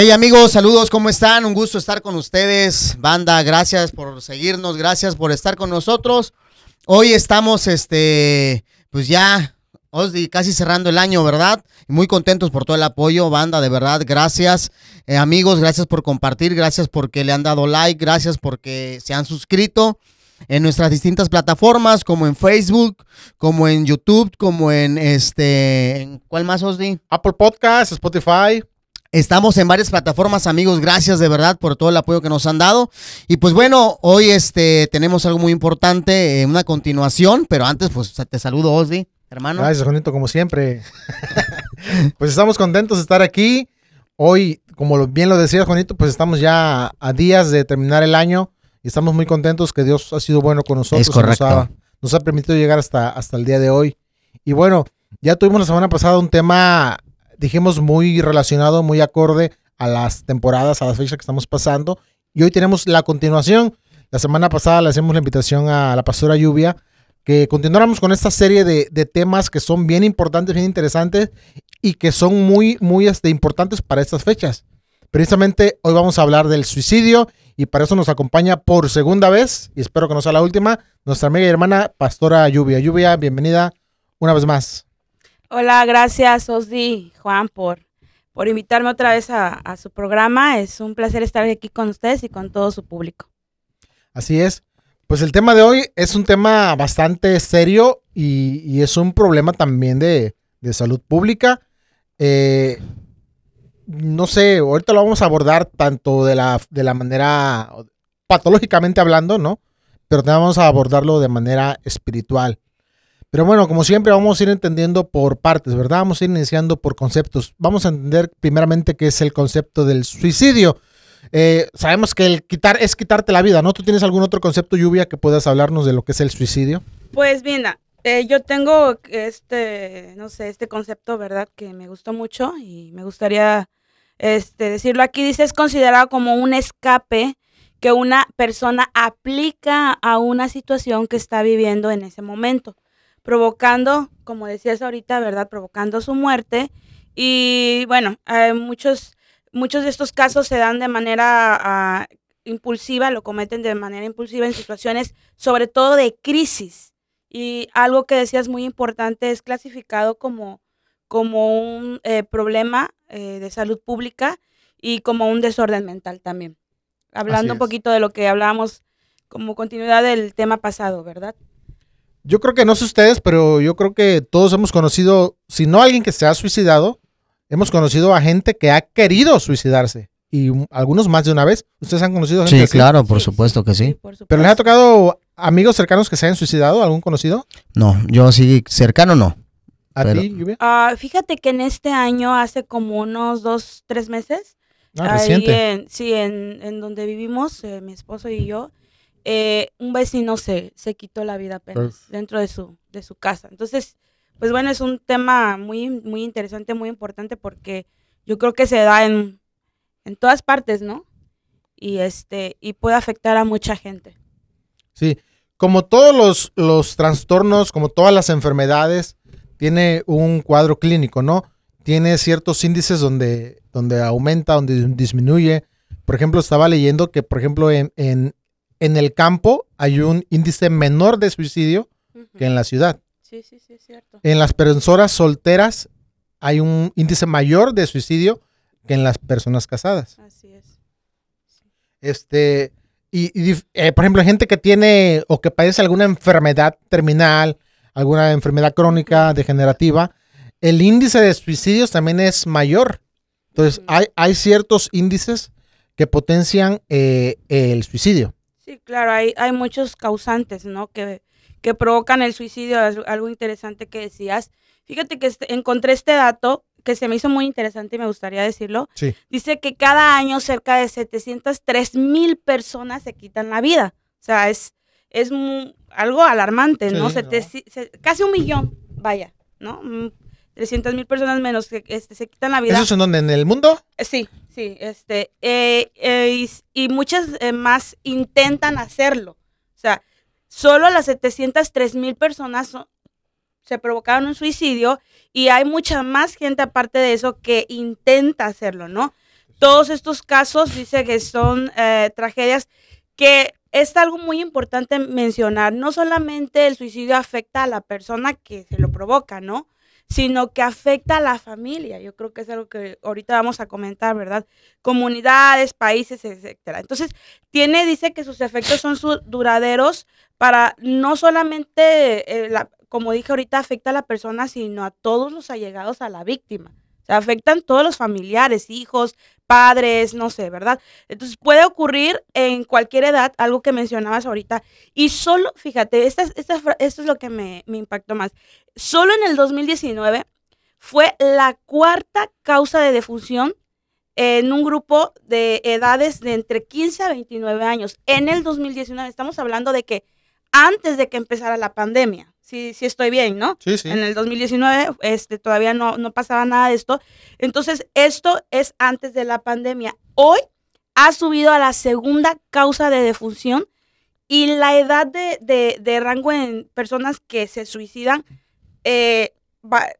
Hey amigos, saludos, ¿cómo están? Un gusto estar con ustedes. Banda, gracias por seguirnos, gracias por estar con nosotros. Hoy estamos, este, pues ya, Osdi, casi cerrando el año, ¿verdad? Muy contentos por todo el apoyo, banda, de verdad, gracias. Eh, amigos, gracias por compartir, gracias porque le han dado like, gracias porque se han suscrito en nuestras distintas plataformas, como en Facebook, como en YouTube, como en este, ¿en ¿cuál más, Osdi? Apple Podcast, Spotify. Estamos en varias plataformas, amigos. Gracias de verdad por todo el apoyo que nos han dado. Y pues bueno, hoy este tenemos algo muy importante, eh, una continuación, pero antes pues te saludo, Osdi, hermano. Gracias, Juanito, como siempre. pues estamos contentos de estar aquí. Hoy, como bien lo decía Juanito, pues estamos ya a días de terminar el año y estamos muy contentos que Dios ha sido bueno con nosotros. Es correcto. Nos ha, nos ha permitido llegar hasta, hasta el día de hoy. Y bueno, ya tuvimos la semana pasada un tema dijimos, muy relacionado, muy acorde a las temporadas, a las fechas que estamos pasando. Y hoy tenemos la continuación. La semana pasada le hacemos la invitación a la pastora Lluvia que continuáramos con esta serie de, temas que son bien importantes, bien interesantes y que son muy, muy este, importantes para estas fechas. Precisamente hoy vamos a hablar del suicidio y para eso nos acompaña por segunda vez, y espero que no sea la última, nuestra amiga y hermana Pastora Lluvia. Lluvia, bienvenida una vez más. Hola, gracias Osdi, Juan, por, por invitarme otra vez a, su programa. Es un placer estar aquí con ustedes y con todo su público. Así es. Pues el tema de hoy es un tema bastante serio y, es un problema también de, salud pública. Eh, no sé, ahorita lo vamos a abordar tanto de la, de la manera patológicamente hablando, ¿no? Pero también vamos a abordarlo de manera espiritual. Pero bueno, como siempre vamos a ir entendiendo por partes, ¿verdad? Vamos a ir iniciando por conceptos. Vamos a entender primeramente qué es el concepto del suicidio. Eh, sabemos que el quitar es quitarte la vida, ¿no? ¿Tú tienes algún otro concepto, Lluvia, que puedas hablarnos de lo que es el suicidio? Pues mira, eh, yo tengo este, no sé, este concepto, ¿verdad? Que me gustó mucho y me gustaría este, decirlo aquí. Dice, es considerado como un escape que una persona aplica a una situación que está viviendo en ese momento provocando, como decías ahorita, ¿verdad? Provocando su muerte. Y bueno, muchos, muchos de estos casos se dan de manera ah, impulsiva, lo cometen de manera impulsiva en situaciones sobre todo de crisis. Y algo que decías muy importante es clasificado como, como un eh, problema eh, de salud pública y como un desorden mental también. Hablando un poquito de lo que hablábamos como continuidad del tema pasado, ¿verdad? Yo creo que no sé ustedes, pero yo creo que todos hemos conocido, si no alguien que se ha suicidado, hemos conocido a gente que ha querido suicidarse. Y algunos más de una vez. ¿Ustedes han conocido gente Sí, claro, por supuesto que sí. ¿Pero les ha tocado amigos cercanos que se hayan suicidado? ¿Algún conocido? No, yo sí, cercano no. ¿A ti, Lluvia? Ah, fíjate que en este año, hace como unos dos, tres meses, ah, reciente. sí, en, en, donde vivimos, eh, mi esposo y yo, eh, un vecino se, se quitó la vida apenas dentro de su, de su casa. Entonces, pues bueno, es un tema muy, muy interesante, muy importante porque yo creo que se da en, en todas partes, ¿no? Y, este, y puede afectar a mucha gente. Sí, como todos los, los trastornos, como todas las enfermedades, tiene un cuadro clínico, ¿no? Tiene ciertos índices donde, donde aumenta, donde disminuye. Por ejemplo, estaba leyendo que, por ejemplo, en, en el campo hay un índice menor de suicidio que en la ciudad. Sí, sí, sí, es cierto. En las personas solteras hay un índice mayor de suicidio que en las personas casadas. Así es. Este, y, eh, por ejemplo, gente que tiene o que padece alguna enfermedad terminal, alguna enfermedad crónica, degenerativa, el índice de suicidios también es mayor. Entonces, hay, hay ciertos índices que potencian eh, el suicidio. Sí, claro, hay, hay muchos causantes, ¿no? Que, que provocan el suicidio, algo interesante que decías. Fíjate que este, encontré este dato que se me hizo muy interesante y me gustaría decirlo. Sí. Dice que cada año cerca de 703 mil personas se quitan la vida. O sea, es, es algo alarmante, ¿no? casi un millón, vaya, ¿no? 300 mil personas menos que este, se quitan la vida. ¿Eso es en donde? ¿En el mundo? Eh, sí, sí. Este, eh, eh, y, muchas más intentan hacerlo. O sea, solo las 703 mil personas se provocaron un suicidio y hay mucha más gente aparte de eso que intenta hacerlo, ¿no? Todos estos casos dice que son eh, tragedias que es algo muy importante mencionar. No solamente el suicidio afecta a la persona que se lo provoca, ¿no? Sino que afecta a la familia. Yo creo que es algo que ahorita vamos a comentar, ¿verdad? Comunidades, países, etcétera. Entonces, tiene, dice que sus efectos son duraderos para no solamente, eh, como dije ahorita, afecta a la persona, sino a todos los allegados a la víctima afectan todos los familiares, hijos, padres, no sé, ¿verdad? Entonces puede ocurrir en cualquier edad, algo que mencionabas ahorita. Y solo, fíjate, esta, esta, esto es lo que me, me impactó más. Solo en el 2019 fue la cuarta causa de defunción en un grupo de edades de entre 15 a 29 años. En el 2019, estamos hablando de que antes de que empezara la pandemia sí, sí estoy bien, ¿no? Sí, sí. En el 2019 este, todavía no, no pasaba nada de esto. Entonces, esto es antes de la pandemia. Hoy ha subido a la segunda causa de defunción y la edad de, rango en personas que se suicidan eh,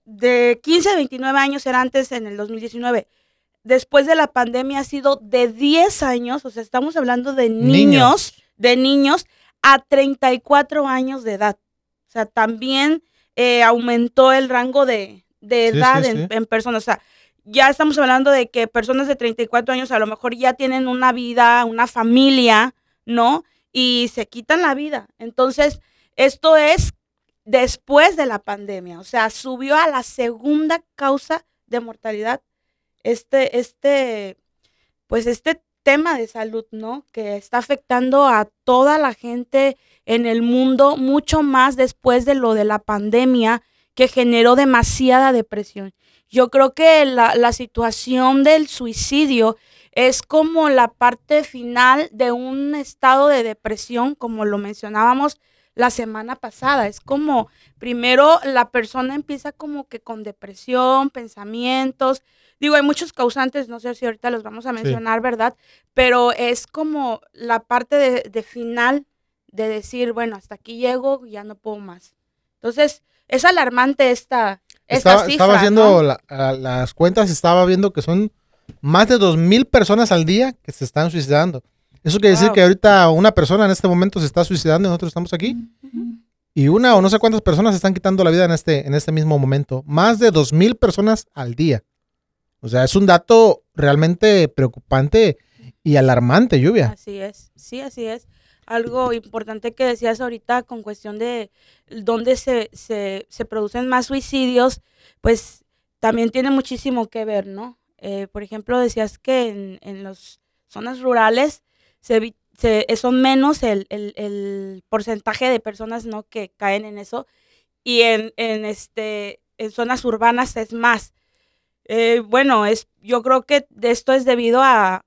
de 15 a 29 años era antes en el 2019. Después de la pandemia ha sido de 10 años, o sea, estamos hablando de niños, niños. de niños a 34 años de edad. O sea, también eh, aumentó el rango de, edad en, personas. O sea, ya estamos hablando de que personas de 34 años a lo mejor ya tienen una vida, una familia, ¿no? Y se quitan la vida. Entonces, esto es después de la pandemia. O sea, subió a la segunda causa de mortalidad este, este, pues este tema de salud, ¿no? Que está afectando a toda la gente en el mundo, mucho más después de lo de la pandemia que generó demasiada depresión. Yo creo que la, situación del suicidio es como la parte final de un estado de depresión, como lo mencionábamos la semana pasada. Es como, primero la persona empieza como que con depresión, pensamientos. Digo, hay muchos causantes, no sé si ahorita los vamos a mencionar, ¿verdad? Pero es como la parte de, de final de decir, bueno, hasta aquí llego, ya no puedo más. Entonces, es alarmante esta, esta estaba, Estaba haciendo las cuentas, estaba viendo que son más de dos mil personas al día que se están suicidando. Eso quiere decir que ahorita una persona en este momento se está suicidando y nosotros estamos aquí. Y una o no sé cuántas personas se están quitando la vida en este, en este mismo momento. Más de dos mil personas al día. O sea, es un dato realmente preocupante y alarmante, lluvia. Así es, sí, así es algo importante que decías ahorita con cuestión de dónde se, se, se producen más suicidios, pues también tiene muchísimo que ver, ¿no? Eh, por ejemplo, decías que en, en las zonas rurales se, se, son menos el, el, el, porcentaje de personas ¿no? que caen en eso y en, en, este, en zonas urbanas es más. Eh, bueno, es, yo creo que esto es debido a,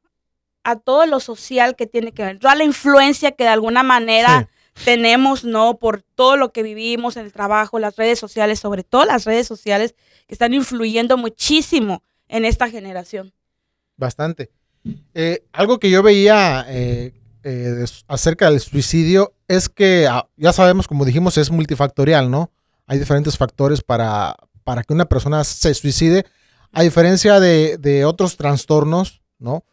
a todo lo social que tiene que ver, toda la influencia que de alguna manera tenemos, ¿no? Por todo lo que vivimos en el trabajo, las redes sociales, sobre todo las redes sociales, que están influyendo muchísimo en esta generación. Bastante. Eh, algo que yo veía eh, eh, acerca del suicidio es que, ah, ya sabemos, como dijimos, es multifactorial, ¿no? Hay diferentes factores para, para que una persona se suicide, a diferencia de, de otros trastornos, ¿no?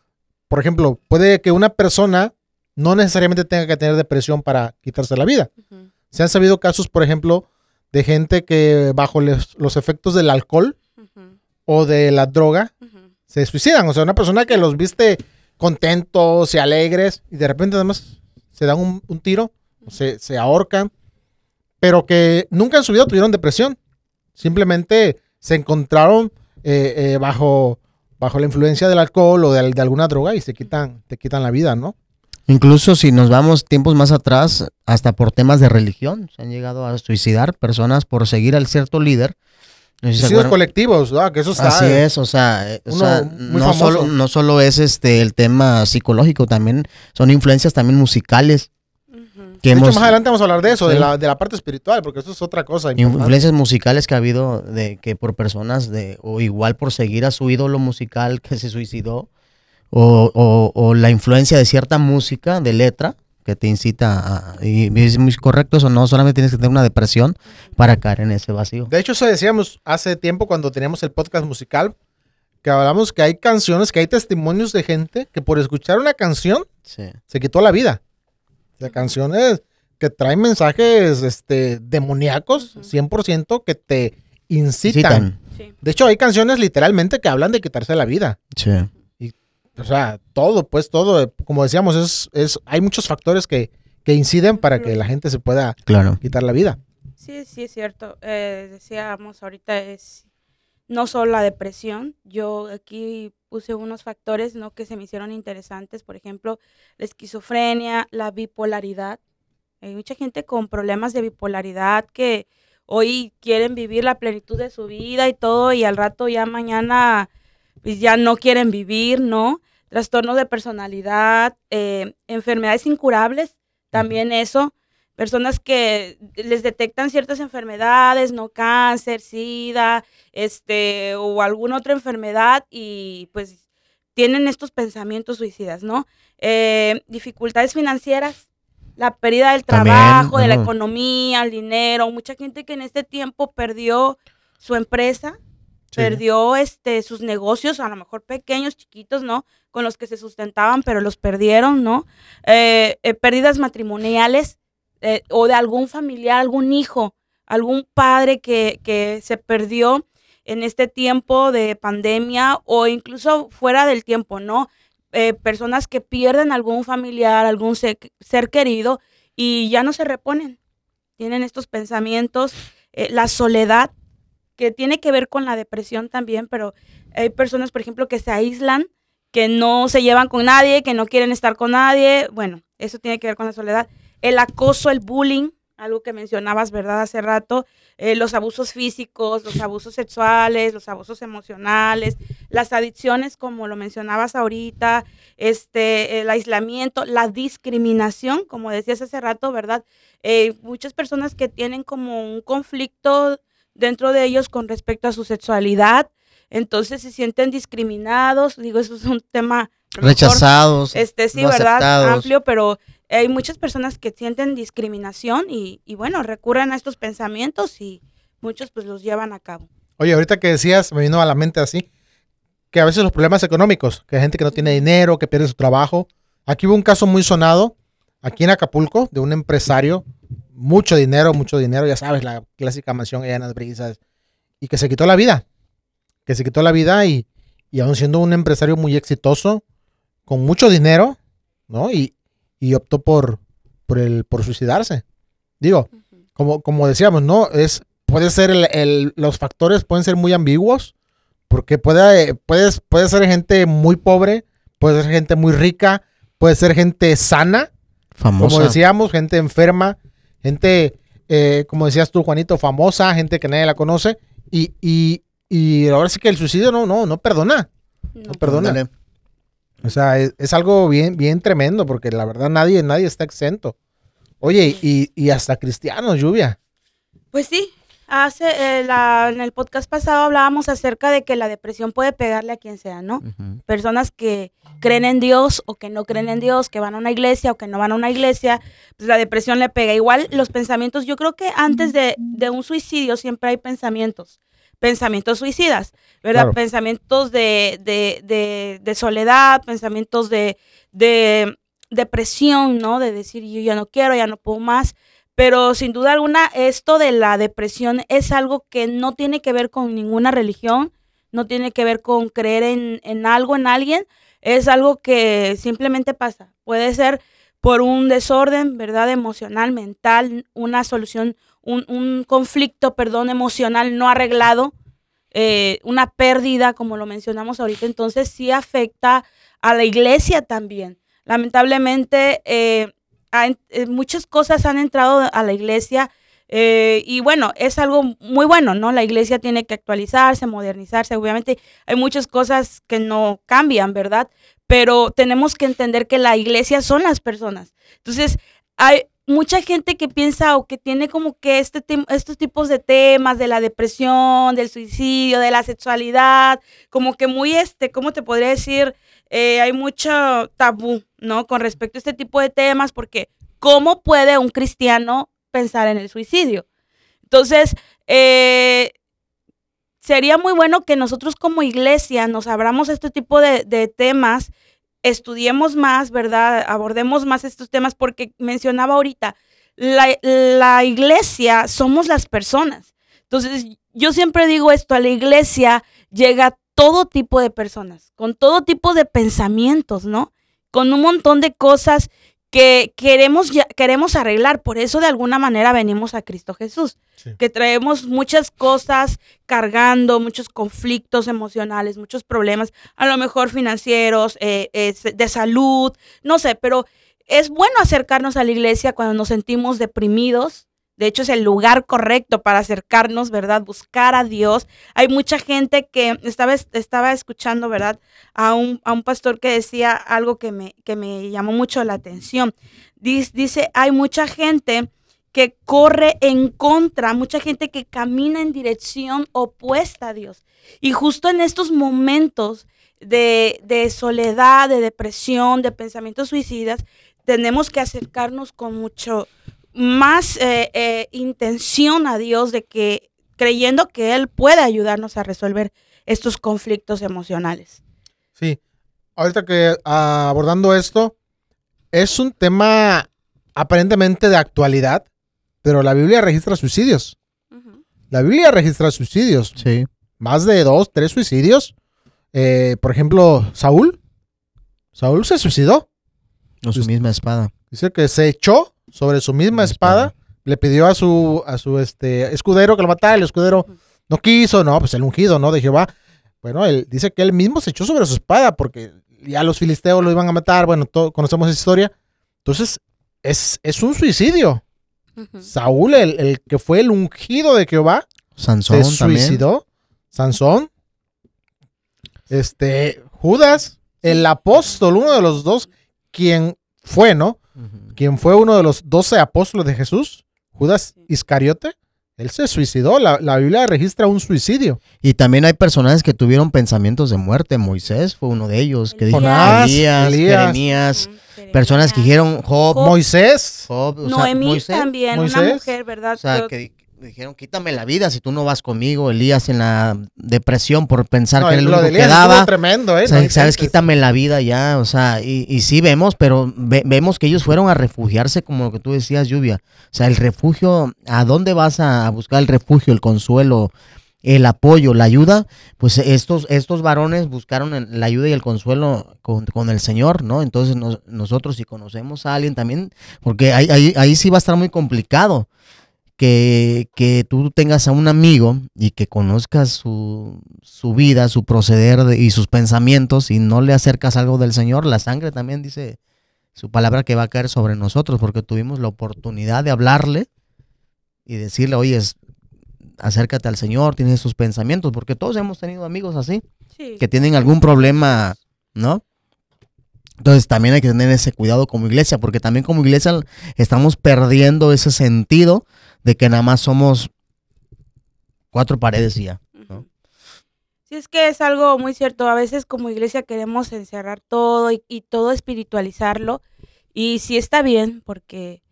por ejemplo, puede que una persona no necesariamente tenga que tener depresión para quitarse la vida. Se han sabido casos, por ejemplo, de gente que bajo los efectos del alcohol o de la droga se suicidan. O sea, una persona que los viste contentos y alegres y de repente además se dan un, tiro, o se, se ahorcan, pero que nunca en su vida tuvieron depresión. Simplemente se encontraron eh, eh, bajo bajo la influencia del alcohol o de, alguna droga y se quitan, te quitan la vida, ¿no? Incluso si nos vamos tiempos más atrás, hasta por temas de religión, se han llegado a suicidar personas por seguir al cierto líder. Suicidios colectivos, ¿no? que eso está. Así es, o sea, eh, no, solo, no solo es este el tema psicológico, también son influencias también musicales de hecho, más adelante vamos a hablar de eso, de, la, de, la, parte espiritual, porque eso es otra cosa. Influencias musicales que ha habido de que por personas de, o igual por seguir a su ídolo musical que se suicidó, o, o, la influencia de cierta música, de letra, que te incita a... Y es muy correcto eso, no solamente tienes que tener una depresión para caer en ese vacío. De hecho, eso decíamos hace tiempo cuando teníamos el podcast musical, que hablamos que hay canciones, que hay testimonios de gente que por escuchar una canción Sí. se quitó la vida. O sea, canciones que traen mensajes este, demoníacos, Ujú. 100%, que te incitan. Sí. De hecho, hay canciones literalmente que hablan de quitarse la vida. Sí. O sea, todo, pues todo, eh, como decíamos, es, es, hay muchos factores que, que inciden para que la gente se pueda Claro. quitar la vida. Sí, sí, es cierto. Eh, decíamos ahorita es no solo la depresión. Yo aquí puse unos factores ¿no? que se me hicieron interesantes. Por ejemplo, la esquizofrenia, la bipolaridad. Hay mucha gente con problemas de bipolaridad que hoy quieren vivir la plenitud de su vida y todo y al rato ya mañana pues ya no quieren vivir, ¿no? Trastornos de personalidad, eh, enfermedades incurables, también eso personas que les detectan ciertas enfermedades, no cáncer, sida, este, o alguna otra enfermedad y pues tienen estos pensamientos suicidas, ¿no? Eh, dificultades financieras, la pérdida del También, trabajo, de la economía, el dinero, mucha gente que en este tiempo perdió su empresa, perdió este sus negocios, a lo mejor pequeños, chiquitos, ¿no? Con los que se sustentaban, pero los perdieron, ¿no? Eh, eh, pérdidas matrimoniales eh, o de algún familiar, algún hijo, algún padre que, que se perdió en este tiempo de pandemia o incluso fuera del tiempo, ¿no? Personas que pierden algún familiar, algún se- ser querido y ya no se reponen. Tienen estos pensamientos, la soledad, que tiene que ver con la depresión también, pero hay personas, por ejemplo, que se aíslan, que no se llevan con nadie, que no quieren estar con nadie. Bueno, eso tiene que ver con la soledad. El acoso, el bullying, algo que mencionabas, ¿verdad? Hace rato, eh, los abusos físicos, los abusos sexuales, los abusos emocionales, las adicciones, como lo mencionabas ahorita, este, el aislamiento, la discriminación, como decías hace rato, ¿verdad? Eh, muchas personas que tienen como un conflicto dentro de ellos con respecto a su sexualidad, entonces se sienten discriminados, digo, eso es un tema mejor, Rechazados. este sí, no ¿verdad? aceptados. Amplio, pero hay muchas personas que sienten discriminación y, y bueno, recurren a estos pensamientos y muchos pues los llevan a cabo. Oye, ahorita que decías, me vino a la mente así, que a veces los problemas económicos, que hay gente que no tiene dinero, que pierde su trabajo. Aquí hubo un caso muy sonado, aquí en Acapulco, de un empresario, mucho dinero, mucho dinero, ya sabes, la clásica mansión allá en las brisas, y que se quitó la vida, que se quitó la vida y, y aún siendo un empresario muy exitoso, con mucho dinero, ¿no? Y, y optó por, por, el, por suicidarse. Digo, como, como decíamos, ¿no? Es, puede ser el, el- los factores pueden ser muy ambiguos, porque puede, puedes, puede ser gente muy pobre, puede ser gente muy rica, puede ser gente sana, Famosa. como decíamos, gente enferma, gente, eh, como decías tú, Juanito, famosa, gente que nadie la conoce, y, y, y ahora sí que el suicidio no, no, no perdona. No. perdona. O sea, es, es algo bien, bien tremendo, porque la verdad nadie, nadie está exento. Oye, y, y hasta cristianos, lluvia. Pues sí, hace eh, la- en el podcast pasado hablábamos acerca de que la depresión puede pegarle a quien sea, ¿no? Personas que creen en Dios o que no creen en Dios, que van a una iglesia o que no van a una iglesia, pues la depresión le pega. Igual los pensamientos, yo creo que antes de, de un suicidio siempre hay pensamientos, pensamientos suicidas, ¿verdad? Claro. Pensamientos de, de, de, de soledad, pensamientos de, de depresión, ¿no? De decir yo ya no quiero, ya no puedo más. Pero sin duda alguna, esto de la depresión es algo que no tiene que ver con ninguna religión, no tiene que ver con creer en, en algo, en alguien, es algo que simplemente pasa. Puede ser por un desorden, ¿verdad? Emocional, mental, una solución, un, un conflicto, perdón, emocional no arreglado, eh, una pérdida, como lo mencionamos ahorita, entonces sí afecta a la iglesia también. Lamentablemente, eh, eh, muchas cosas han entrado a la iglesia eh, y bueno, es algo muy bueno, ¿no? La iglesia tiene que actualizarse, modernizarse. Obviamente hay muchas cosas que no cambian, ¿verdad? Pero tenemos que entender que la iglesia son las personas. Entonces, hay mucha gente que piensa o que tiene como que este estos tipos de temas de la depresión, del suicidio, de la sexualidad, como que muy este, ¿cómo te podría decir? Eh, hay mucho tabú, ¿no? Con respecto a este tipo de temas, porque ¿cómo puede un cristiano pensar en el suicidio? Entonces, eh, sería muy bueno que nosotros como iglesia nos abramos este tipo de, temas, estudiemos más, ¿verdad? Abordemos más estos temas, porque mencionaba ahorita, la iglesia somos las personas. Entonces, yo siempre digo esto, a la iglesia llega todo tipo de personas, con todo tipo de pensamientos, ¿no? Con un montón de cosas que queremos, queremos arreglar. Por eso de alguna manera venimos a Cristo Jesús, que traemos muchas cosas cargando, muchos conflictos emocionales, muchos problemas, a lo mejor financieros, eh, de salud, no sé, pero es bueno acercarnos a la iglesia cuando nos sentimos deprimidos, de hecho, es el lugar correcto para acercarnos, ¿verdad? Buscar a Dios. Hay mucha gente que estaba, estaba escuchando, ¿verdad? A un, a un pastor que decía algo que me, que me llamó mucho la atención. Dice, dice, hay mucha gente que corre en contra, mucha gente que camina en dirección opuesta a Dios. Y justo en estos momentos de, de soledad, de depresión, de pensamientos suicidas, tenemos que acercarnos con mucho más eh, eh, intención a Dios de que creyendo que Él puede ayudarnos a resolver estos conflictos emocionales. Sí, ahorita que ah, abordando esto, es un tema aparentemente de actualidad, pero la Biblia registra suicidios. La Biblia registra suicidios. Sí. Más de dos, tres suicidios. Eh, por ejemplo, Saúl. Saúl se suicidó. Con su misma espada. Dice que se echó sobre su misma espada, le pidió a su, a su este, escudero que lo matara, el escudero no quiso, no, pues el ungido, ¿no? De Jehová. Bueno, él dice que él mismo se echó sobre su espada porque ya los filisteos lo iban a matar, bueno, conocemos esa historia. Entonces, es, es un suicidio. Saúl, el, que fue el ungido de Jehová, Sansón se suicidó. Sansón. Este, Judas, el apóstol, uno de los dos, quien fue, ¿no? Quien fue uno de los doce apóstoles de Jesús, Judas Iscariote, él se suicidó. La, Biblia registra un suicidio. Y también hay personajes que tuvieron pensamientos de muerte. Moisés fue uno de ellos. Que dijo Elías, Elías, personas que dijeron Job, Moisés, Noemí también, una mujer, ¿verdad? O sea, que dijeron, quítame la vida si tú no vas conmigo. Elías en la depresión por pensar que era el único que daba. tremendo, ¿eh? sabes, quítame la vida ya. O sea, y, y sí vemos, pero vemos que ellos fueron a refugiarse, como lo que tú decías, Lluvia. O sea, el refugio, ¿a dónde vas a buscar el refugio, el consuelo? el apoyo, la ayuda, pues estos, estos varones buscaron la ayuda y el consuelo con, el Señor, ¿no? Entonces nosotros si conocemos a alguien también, porque ahí, ahí, ahí, sí va a estar muy complicado, que, tú tengas a un amigo y que conozcas su, vida, su proceder y sus pensamientos y no le acercas algo del Señor, la sangre también dice su palabra que va a caer sobre nosotros porque tuvimos la oportunidad de hablarle y decirle, oye, acércate al Señor, tienes sus pensamientos, porque todos hemos tenido amigos así, que tienen algún problema, ¿no? Entonces también hay que tener ese cuidado como iglesia, porque también como iglesia estamos perdiendo ese sentido de que nada más somos cuatro paredes y ya. Sí, es que es algo muy cierto. A veces como iglesia queremos encerrar todo y, todo espiritualizarlo. Y sí está bien, porque,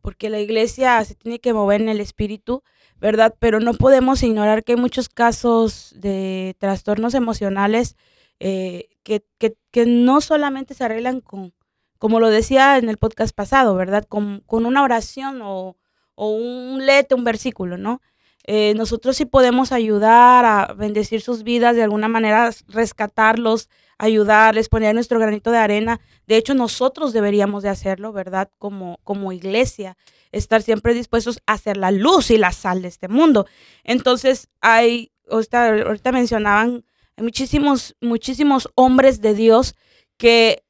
porque la iglesia se tiene que mover en el espíritu, ¿verdad? Pero no podemos ignorar que hay muchos casos de trastornos emocionales eh, que, que, no solamente se arreglan con, como lo decía en el podcast pasado, ¿verdad? Con, con una oración o, o un lete, un versículo, ¿no? Eh, nosotros sí podemos ayudar a bendecir sus vidas, de alguna manera rescatarlos, ayudarles, poner nuestro granito de arena. De hecho, nosotros deberíamos de hacerlo, ¿verdad? Como, como iglesia, estar siempre dispuestos a hacer la luz y la sal de este mundo. Entonces, hay, ahorita, ahorita mencionaban, hay muchísimos, muchísimos hombres de Dios que,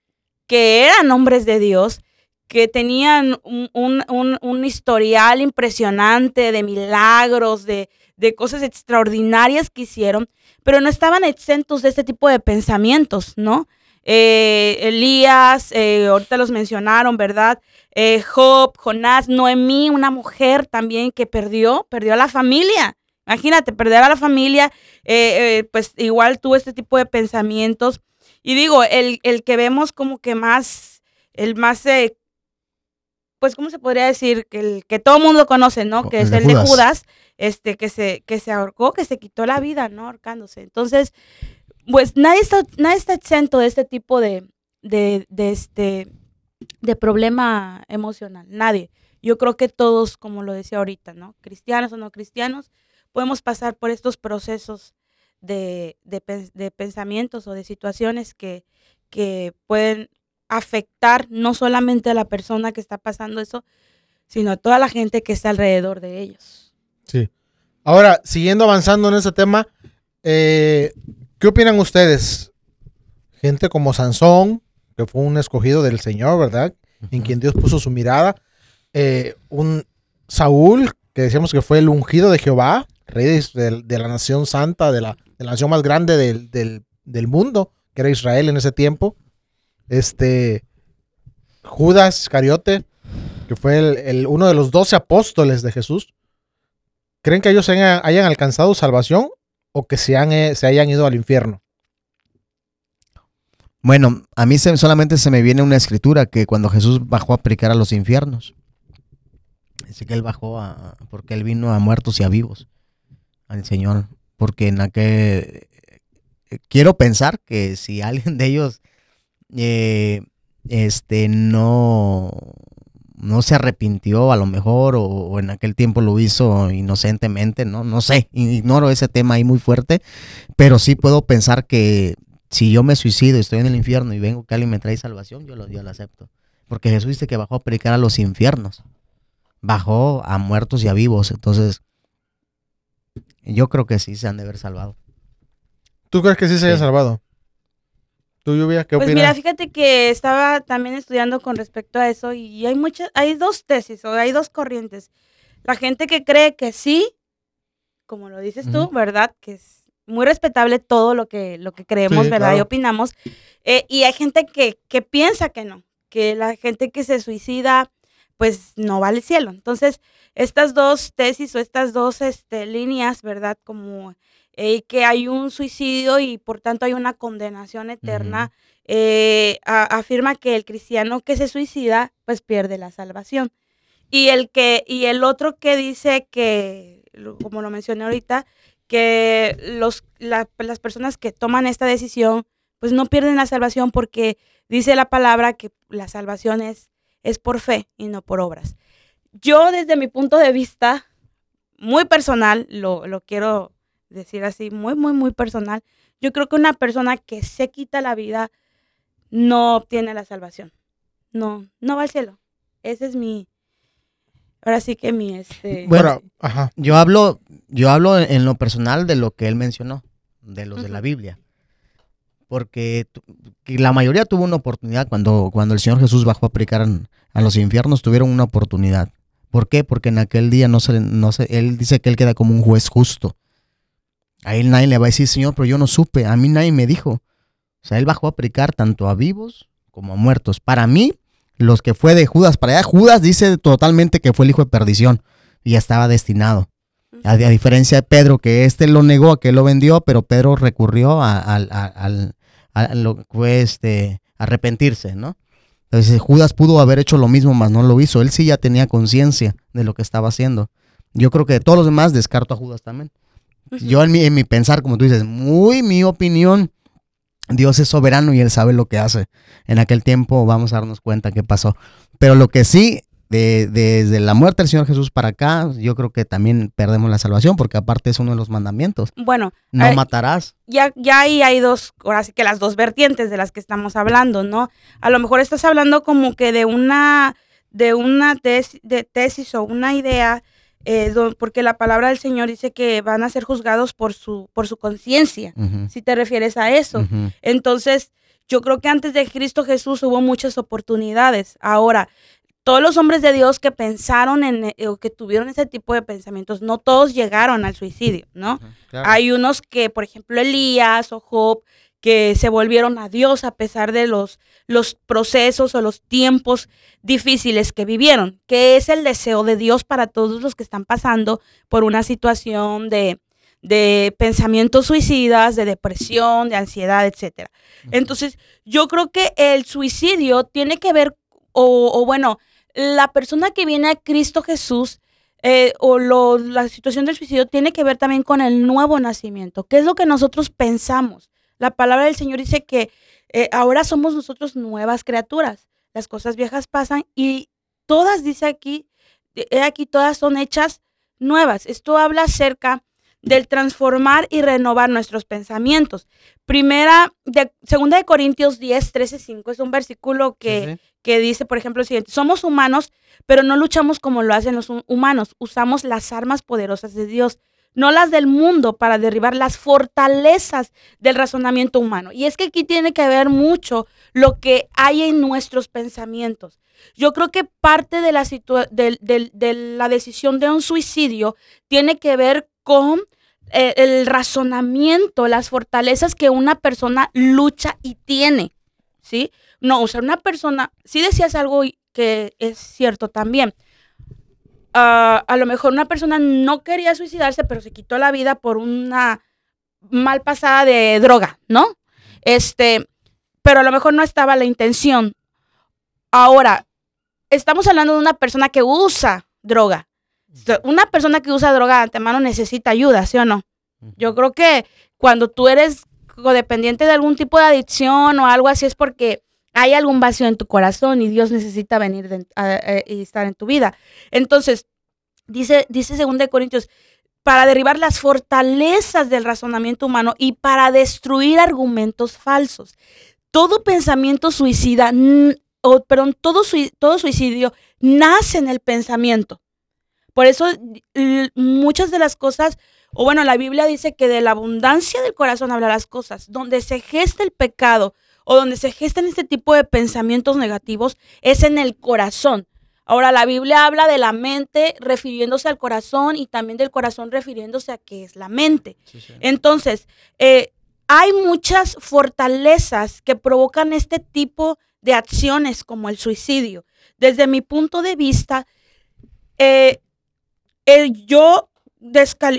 que eran hombres de Dios, que tenían un, historial impresionante de milagros, de, cosas extraordinarias que hicieron, pero no estaban exentos de este tipo de pensamientos, ¿no? Eh, Elías, eh, ahorita los mencionaron, ¿verdad? Eh, Job, Jonás, Noemí, una mujer también que perdió, perdió a la familia. Imagínate, perder a la familia, pues igual tuvo este tipo de pensamientos. Y digo, el, el que vemos como que más, el más pues, ¿cómo se podría decir? Que el que todo mundo conoce, ¿no? Que es el de Judas. este, que se, que se ahorcó, que se quitó la vida, ¿no? Ahorcándose. Entonces, pues nadie está, nadie está exento de este tipo de, de, de este, de problema emocional, nadie. Yo creo que todos, como lo decía ahorita, ¿no? Cristianos o no cristianos, podemos pasar por estos procesos de, de, pensamientos o de situaciones que, que pueden afectar no solamente a la persona que está pasando eso, sino a toda la gente que está alrededor de ellos. Sí. Ahora, siguiendo avanzando en ese tema, eh, ¿qué opinan ustedes? Gente como Sansón, que fue un escogido del Señor, ¿verdad? En quien Dios puso su mirada. Eh, un Saúl, que decíamos que fue el ungido de Jehová, rey de, la nación santa, de la, nación más grande del, mundo, que era Israel en ese tiempo. Este, Judas Iscariote, que fue el, uno de los doce apóstoles de Jesús. ¿Creen que ellos hayan, alcanzado salvación o que se, han, eh, se hayan ido al infierno? Bueno, a mí solamente se me viene una escritura que cuando Jesús bajó a predicar a los infiernos, dice que él bajó a, porque él vino a muertos y a vivos, al Señor, porque en aquel, quiero pensar que si alguien de ellos, eh, este, no, no se arrepintió a lo mejor o, en aquel tiempo lo hizo inocentemente, no, no sé, ignoro ese tema ahí muy fuerte, pero sí puedo pensar que si yo me suicido, estoy en el infierno y vengo que alguien me trae salvación, yo lo, yo lo acepto. Porque Jesús dice que bajó a predicar a los infiernos. Bajó a muertos y a vivos. Entonces, yo creo que sí se han de haber salvado. ¿Tú crees que sí se haya salvado? ¿Tú, Lluvia, qué pues mira, fíjate que estaba también estudiando con respecto a eso y hay muchas, hay dos tesis o hay dos corrientes. La gente que cree que sí, como lo dices tú, ¿verdad? Que es muy respetable todo lo que, lo que creemos, ¿verdad? Y opinamos. Eh, y hay gente que, que piensa que no, que la gente que se suicida, pues no va al cielo. Entonces, estas dos tesis o estas dos este, líneas, ¿verdad? Como eh, que hay un suicidio y por tanto hay una condenación eterna, eh, afirma que el cristiano que se suicida, pues pierde la salvación. Y el, que, y el otro que dice que, como lo mencioné ahorita, que los, las personas que toman esta decisión pues no pierden la salvación porque dice la palabra que la salvación es, es por fe y no por obras. Yo desde mi punto de vista, muy personal, lo, lo quiero decir así, muy, muy, muy personal, yo creo que una persona que se quita la vida no obtiene la salvación. No, no va al cielo. Ese es mi, ahora sí que mi este bueno ajá. yo hablo yo hablo en lo personal de lo que él mencionó de los de la Biblia porque la mayoría tuvo una oportunidad cuando cuando el Señor Jesús bajó a predicar a los infiernos tuvieron una oportunidad ¿por qué? porque en aquel día no se no se él dice que él queda como un juez justo a él nadie le va a decir Señor pero yo no supe a mí nadie me dijo o sea él bajó a predicar tanto a vivos como a muertos para mí los que fue de Judas para allá. Judas dice totalmente que fue el hijo de perdición y ya estaba destinado. A, diferencia de Pedro, que este lo negó, a que lo vendió, pero Pedro recurrió a, lo fue este, arrepentirse, ¿no? Entonces Judas pudo haber hecho lo mismo, mas no lo hizo. Él sí ya tenía conciencia de lo que estaba haciendo. Yo creo que de todos los demás descarto a Judas también. Yo en mi, en mi pensar, como tú dices, muy mi opinión, Dios es soberano y Él sabe lo que hace. En aquel tiempo vamos a darnos cuenta qué pasó. Pero lo que sí, desde la muerte del Señor Jesús para acá, yo creo que también perdemos la salvación, porque aparte es uno de los mandamientos. Bueno, no matarás. Ya, ya ahí hay dos, ahora sí que las dos vertientes de las que estamos hablando, ¿no? A lo mejor estás hablando como que de una, de una de tesis o una idea eh, porque la palabra del Señor dice que van a ser juzgados por su, por su conciencia, si te refieres a eso. Entonces, yo creo que antes de Cristo Jesús hubo muchas oportunidades. Ahora, todos los hombres de Dios que pensaron en, eh, o que tuvieron ese tipo de pensamientos, no todos llegaron al suicidio, ¿no? Hay unos que, por ejemplo, Elías o Job, que se volvieron a Dios a pesar de los, los procesos o los tiempos difíciles que vivieron, que es el deseo de Dios para todos los que están pasando por una situación de, de pensamientos suicidas, de depresión, de ansiedad, etc. Entonces, yo creo que el suicidio tiene que ver, o, bueno, la persona que viene a Cristo Jesús eh, o lo, la situación del suicidio tiene que ver también con el nuevo nacimiento. ¿Qué es lo que nosotros pensamos? La palabra del Señor dice que eh, ahora somos nosotros nuevas criaturas. Las cosas viejas pasan y todas, dice aquí, aquí todas son hechas nuevas. Esto habla acerca del transformar y renovar nuestros pensamientos. Primera, de, segunda de Corintios 10, 13, 5 es un versículo que, que dice, por ejemplo, lo siguiente, somos humanos, pero no luchamos como lo hacen los humanos, usamos las armas poderosas de Dios, no las del mundo para derribar las fortalezas del razonamiento humano. Y es que aquí tiene que ver mucho lo que hay en nuestros pensamientos. Yo creo que parte de la, la decisión de un suicidio tiene que ver con eh, el razonamiento, las fortalezas que una persona lucha y tiene, ¿sí? No, o sea, una persona, si decías algo que es cierto también. Ah, a lo mejor una persona no quería suicidarse, pero se quitó la vida por una mal pasada de droga, ¿no? Este, pero a lo mejor no estaba la intención. Ahora, estamos hablando de una persona que usa droga una persona que usa droga de antemano necesita ayuda, ¿sí o no? Yo creo que cuando tú eres codependiente de algún tipo de adicción o algo así es porque hay algún vacío en tu corazón y Dios necesita venir y estar en tu vida. Entonces, dice, dice 2 Corintios, para derribar las fortalezas del razonamiento humano y para destruir argumentos falsos. Todo pensamiento suicida, o, perdón, todo, todo suicidio nace en el pensamiento. Por eso muchas de las cosas, o bueno, la Biblia dice que de la abundancia del corazón habla las cosas. Donde se gesta el pecado o donde se gestan este tipo de pensamientos negativos es en el corazón. Ahora, la Biblia habla de la mente refiriéndose al corazón y también del corazón refiriéndose a qué es la mente. Entonces, eh, hay muchas fortalezas que provocan este tipo de acciones como el suicidio. Desde mi punto de vista, eh, yo,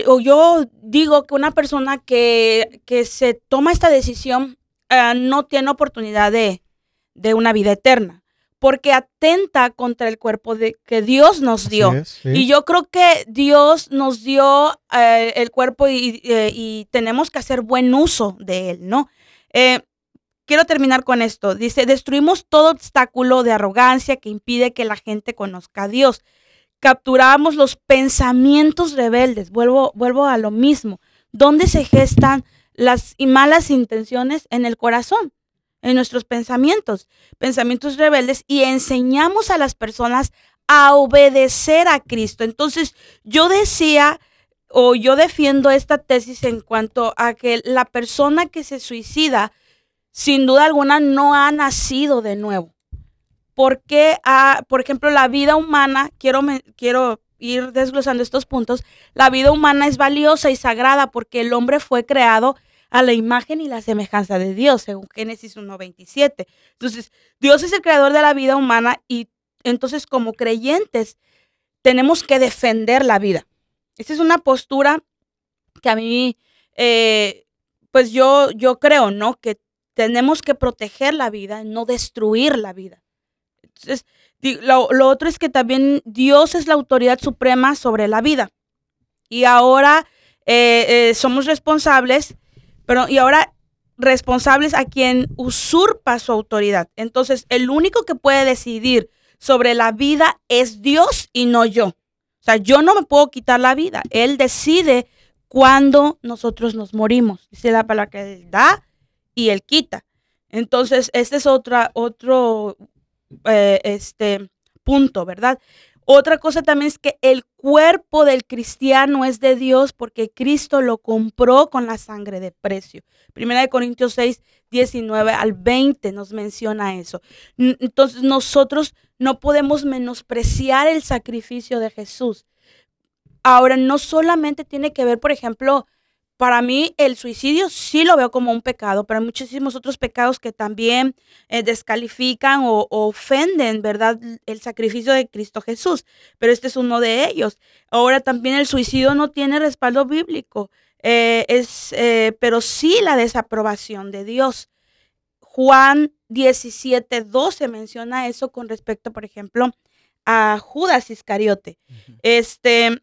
o yo digo que una persona que, se toma esta decisión eh, no tiene oportunidad de, una vida eterna porque atenta contra el cuerpo de, que Dios nos dio. Y yo creo que Dios nos dio eh, el cuerpo eh, y, tenemos que hacer buen uso de él, ¿no? quiero terminar con esto. Dice, destruimos todo obstáculo de arrogancia que impide que la gente conozca a Dios capturamos los pensamientos rebeldes. Vuelvo, vuelvo a lo mismo. ¿Dónde se gestan las malas intenciones? En el corazón, en nuestros pensamientos, pensamientos rebeldes, y enseñamos a las personas a obedecer a Cristo. Entonces, yo decía o yo defiendo esta tesis en cuanto a que la persona que se suicida, sin duda alguna, no ha nacido de nuevo. Porque, ah, por ejemplo, la vida humana, quiero, quiero ir desglosando estos puntos, la vida humana es valiosa y sagrada porque el hombre fue creado a la imagen y la semejanza de Dios, según Génesis 1.27. Entonces, Dios es el creador de la vida humana y entonces como creyentes tenemos que defender la vida. Esta es una postura que a mí, eh, pues yo, yo creo, ¿no? Que tenemos que proteger la vida, no destruir la vida. Entonces, lo, otro es que también Dios es la autoridad suprema sobre la vida. Y ahora eh, eh, somos responsables, pero y ahora responsables a quien usurpa su autoridad. Entonces, el único que puede decidir sobre la vida es Dios y no yo. O sea, yo no me puedo quitar la vida. Él decide cuándo nosotros nos morimos. Dice la palabra que Él da y Él quita. Entonces, este es otra, otro eh, este punto, ¿verdad? Otra cosa también es que el cuerpo del cristiano es de Dios porque Cristo lo compró con la sangre de precio. Primera de Corintios 6, 19 al 20 nos menciona eso. Entonces nosotros no podemos menospreciar el sacrificio de Jesús. Ahora, no solamente tiene que ver, por ejemplo, para mí el suicidio sí lo veo como un pecado, pero hay muchísimos otros pecados que también eh, descalifican o, ofenden, ¿verdad? El sacrificio de Cristo Jesús, pero este es uno de ellos. Ahora también el suicidio no tiene respaldo bíblico, eh, es, eh, pero sí la desaprobación de Dios. Juan 17, 12 menciona eso con respecto, por ejemplo, a Judas Iscariote. Este,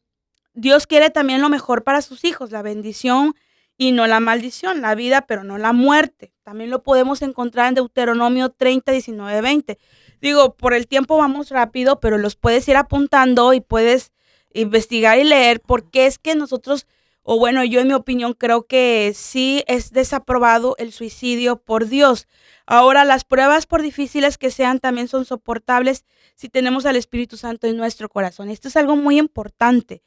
Dios quiere también lo mejor para sus hijos, la bendición y no la maldición, la vida, pero no la muerte. También lo podemos encontrar en Deuteronomio 30, 19, 20. Digo, por el tiempo vamos rápido, pero los puedes ir apuntando y puedes investigar y leer porque es que nosotros, o bueno, yo en mi opinión creo que sí es desaprobado el suicidio por Dios. Ahora, las pruebas, por difíciles que sean, también son soportables si tenemos al Espíritu Santo en nuestro corazón. Esto es algo muy importante.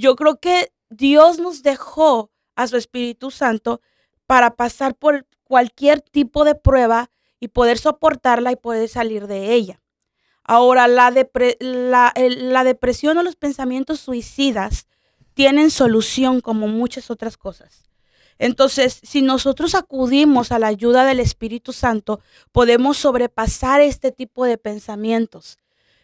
Yo creo que Dios nos dejó a su Espíritu Santo para pasar por cualquier tipo de prueba y poder soportarla y poder salir de ella. Ahora, la, depresión o los pensamientos suicidas tienen solución como muchas otras cosas. Entonces, si nosotros acudimos a la ayuda del Espíritu Santo, podemos sobrepasar este tipo de pensamientos.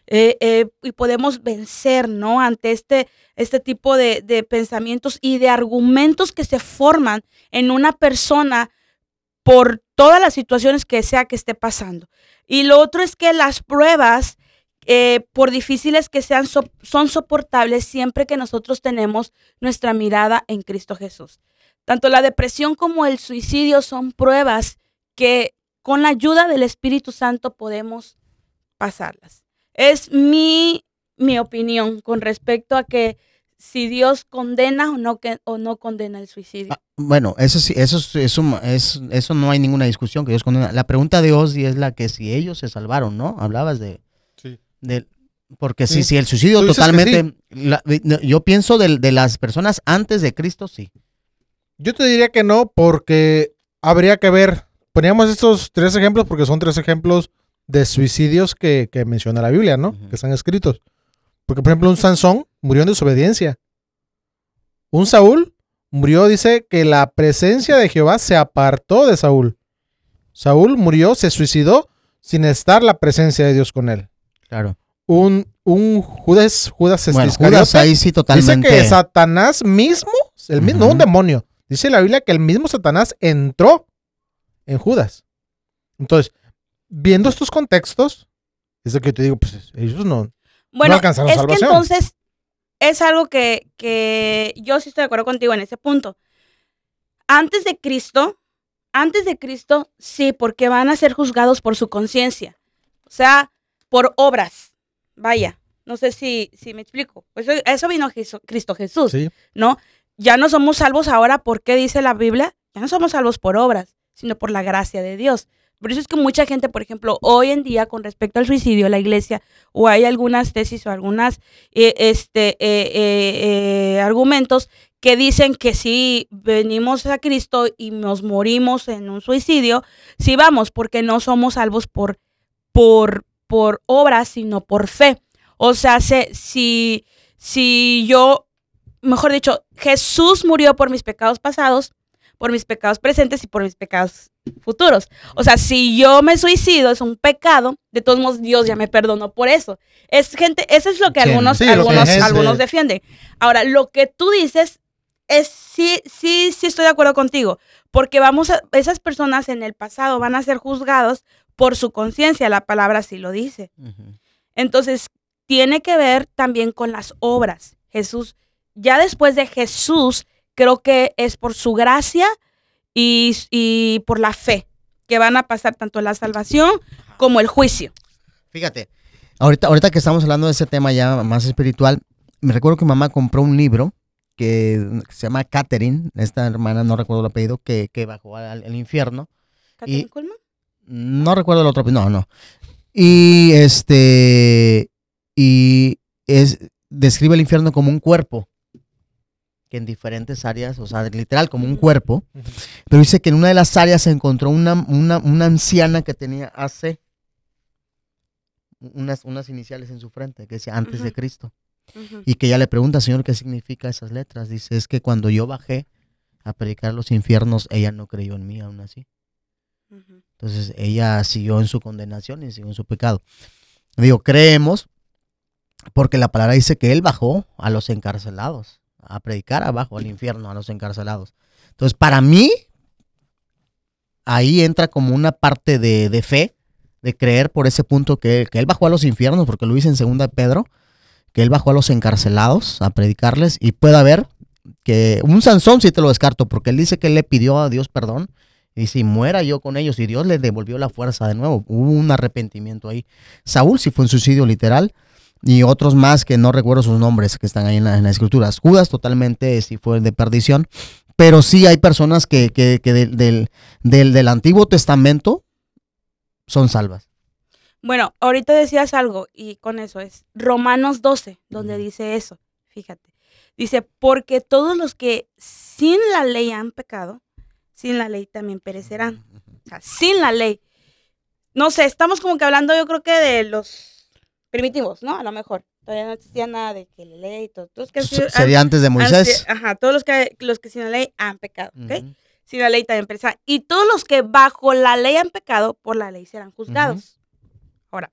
Eh, eh, y podemos vencer, ¿no? Ante este, este tipo de, de, pensamientos y de argumentos que se forman en una persona por todas las situaciones que sea que esté pasando. Y lo otro es que las pruebas, eh, por difíciles que sean, son soportables siempre que nosotros tenemos nuestra mirada en Cristo Jesús. Tanto la depresión como el suicidio son pruebas que con la ayuda del Espíritu Santo podemos pasarlas. Es mi, mi opinión con respecto a que si Dios condena o no, que, o no condena el suicidio. Ah, bueno, eso sí, eso, eso, es, eso no hay ninguna discusión que Dios condena. La pregunta de Ozzy es la que si ellos se salvaron, ¿no? Hablabas de... Sí. porque sí. si, el suicidio totalmente... yo pienso de, de las personas antes de Cristo, sí. Yo te diría que no, porque habría que ver... Poníamos estos tres ejemplos porque son tres ejemplos de suicidios que, menciona la Biblia, ¿no? Que están escritos. Porque, por ejemplo, un Sansón murió en desobediencia. Un Saúl murió, dice que la presencia de Jehová se apartó de Saúl. Saúl murió, se suicidó sin estar la presencia de Dios con él. Claro. Un, un Judas, Judas, bueno, Judas ahí sí totalmente. Dice que Satanás mismo, el mismo, no un demonio. Dice la Biblia que el mismo Satanás entró en Judas. Entonces, viendo estos contextos, es lo que te digo, pues ellos no, bueno, alcanzaron es que entonces es algo que, que yo sí estoy de acuerdo contigo en ese punto. Antes de Cristo, antes de Cristo, sí, porque van a ser juzgados por su conciencia. O sea, por obras. Vaya, no sé si, si me explico. Eso, eso vino Cristo Jesús, ¿no? Ya no somos salvos ahora, ¿por qué dice la Biblia? Ya no somos salvos por obras, sino por la gracia de Dios. Por eso es que mucha gente, por ejemplo, hoy en día con respecto al suicidio, la iglesia, o hay algunas tesis o algunas eh, este, eh, eh, argumentos que dicen que si venimos a Cristo y nos morimos en un suicidio, sí vamos, porque no somos salvos por, por, por obras, sino por fe. O sea, si, si yo, mejor dicho, Jesús murió por mis pecados pasados, por mis pecados presentes y por mis pecados futuros. O sea, si yo me suicido es un pecado, de todos modos Dios ya me perdonó por eso. Es gente, eso es lo que algunos, algunos, algunos defienden. Ahora, lo que tú dices es sí, sí, sí estoy de acuerdo contigo, porque vamos a, esas personas en el pasado van a ser juzgados por su conciencia, la palabra sí lo dice. Entonces, tiene que ver también con las obras. Jesús, ya después de Jesús, creo que es por su gracia y, por la fe, que van a pasar tanto la salvación como el juicio. Fíjate, ahorita, ahorita que estamos hablando de ese tema ya más espiritual, me recuerdo que mamá compró un libro que se llama Catherine, esta hermana, no recuerdo el apellido, que, que bajó al, infierno. ¿Catherine Coleman? No recuerdo el otro, no, no. Y este, y es, describe el infierno como un cuerpo que en diferentes áreas, o sea, literal como un cuerpo, pero dice que en una de las áreas se encontró una, una, anciana que tenía AC, unas, unas iniciales en su frente, que decía antes de Cristo, y que ella le pregunta, Señor, ¿qué significa esas letras? Dice, es que cuando yo bajé a predicar los infiernos, ella no creyó en mí aún así. Entonces ella siguió en su condenación y siguió en su pecado. Digo, creemos, porque la palabra dice que él bajó a los encarcelados a predicar abajo al infierno a los encarcelados. Entonces, para mí, ahí entra como una parte de, fe, de creer por ese punto que, que él bajó a los infiernos, porque lo dice en segunda de Pedro, que él bajó a los encarcelados a predicarles y puede haber que un Sansón sí te lo descarto, porque él dice que él le pidió a Dios perdón y si muera yo con ellos y Dios le devolvió la fuerza de nuevo, hubo un arrepentimiento ahí. Saúl sí fue un suicidio literal y otros más que no recuerdo sus nombres que están ahí en, la- en las escrituras. Judas totalmente sí fue de perdición, pero sí hay personas que, que- que del, del, del- del Antiguo Testamento son salvas. Bueno, ahorita decías algo y con eso es Romanos 12, donde dice eso. Fíjate. Dice, porque todos los que sin la ley han pecado, sin la ley también perecerán. O sea, sin la ley. No sé, estamos como que hablando yo creo que de los primitivos, ¿no? A lo mejor. Todavía no existía nada de que la ley y todo. Todos que S- Sería antes de Moisés. han- ajá, todos los que, los que sin la ley han pecado, ¿ok? Sin la ley también perecerán. Y todos los que bajo la ley han pecado, por la ley serán juzgados. Ahora,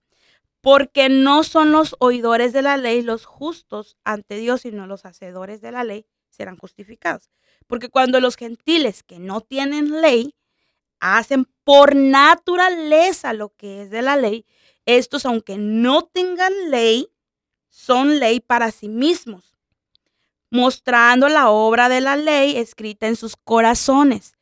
porque no son los oidores de la ley los justos ante Dios, sino los hacedores de la ley serán justificados. Porque cuando los gentiles que no tienen ley hacen por naturaleza lo que es de la ley, estos, aunque no tengan ley, son ley para sí mismos, mostrando la obra de la ley escrita en sus corazones,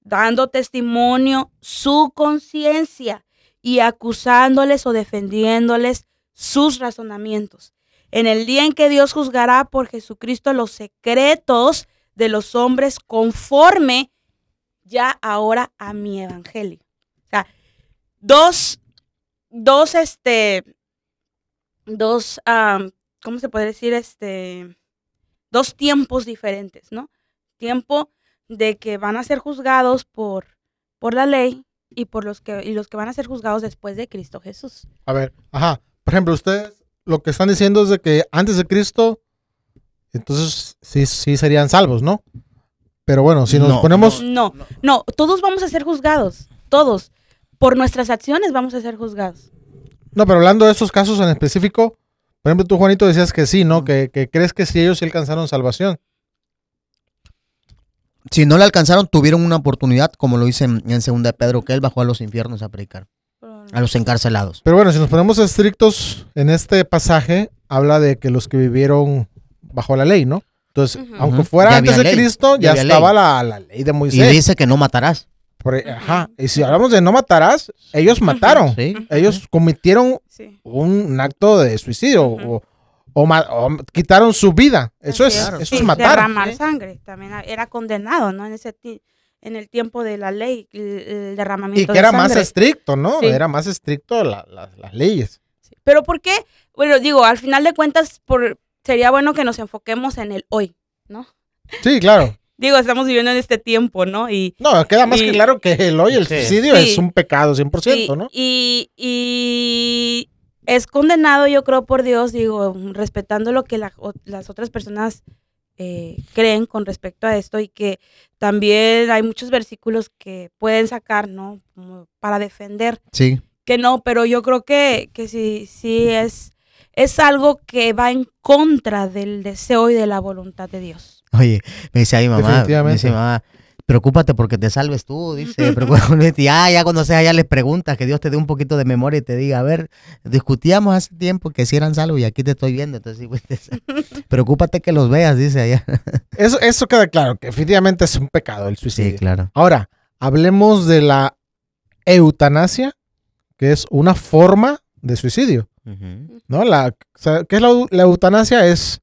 dando testimonio su conciencia y acusándoles o defendiéndoles sus razonamientos. En el día en que Dios juzgará por Jesucristo los secretos de los hombres conforme ya ahora a mi evangelio. O sea, dos, dos, este, dos, ¿cómo se puede decir? Este, dos tiempos diferentes, ¿no? Tiempo de que van a ser juzgados por, por la ley y por los que, y los que van a ser juzgados después de Cristo Jesús. A ver, ajá. Por ejemplo, ustedes lo que están diciendo es de que antes de Cristo, entonces sí, sí serían salvos, ¿no? Pero bueno, si nos No, ponemos... No, no, todos vamos a ser juzgados, todos. Por nuestras acciones vamos a ser juzgados. No, pero hablando de esos casos en específico, por ejemplo, tú, Juanito, decías que sí, ¿no? Que, que crees que sí ellos sí alcanzaron salvación. Si no le alcanzaron, tuvieron una oportunidad, como lo dice en, en segunda de Pedro, que él bajó a los infiernos a predicar, a los encarcelados. Pero bueno, si nos ponemos estrictos en este pasaje, habla de que los que vivieron bajo la ley, ¿no? Entonces, aunque fuera Ya antes de ley, Cristo, ya estaba la, la ley de Y Moisés. dice que no matarás. Por- e, ajá. Y si hablamos de no matarás, ellos mataron. Sí. Ellos cometieron Sí. un acto de suicidio o, o quitaron su vida. Eso Así es, Claro. eso Sí, es matar. Derramar sangre. También era condenado, ¿no? En ese en el tiempo de la ley, el, derramamiento Y que de era más estricto, ¿no? Sí. Era más estricto la- la- las leyes. Pero ¿por qué? Bueno, digo, al final de cuentas, por, sería bueno que nos enfoquemos en el hoy, ¿no? Sí, claro. Digo, estamos viviendo en este tiempo, ¿no? Y, No, queda más Y- que claro que el hoy, el Sí. suicidio Sí. es un pecado 100%, y, ¿no? y, y es condenado, yo creo, por Dios, digo, respetando lo que la- o- las otras personas eh, creen con respecto a esto y que también hay muchos versículos que pueden sacar, ¿no? Como para defender Sí. que no, pero yo creo que, que sí, sí es, es algo que va en contra del deseo y de la voluntad de Dios. Oye, me dice ahí mamá, me Definitivamente. dice mamá, preocúpate porque te salves tú, dice, preocúpate. Ya, ya cuando sea, ya les preguntas, que Dios te dé un poquito de memoria y te diga, a ver, discutíamos hace tiempo que si eran salvos y aquí te estoy viendo, entonces sí, pues, te- preocúpate que los veas, dice allá. Eso, eso queda claro, que efectivamente es un pecado el suicidio. Sí, claro. Ahora, hablemos de la eutanasia, que es una forma de suicidio. ¿no? La, o sea, ¿Qué es la eutanasia? Es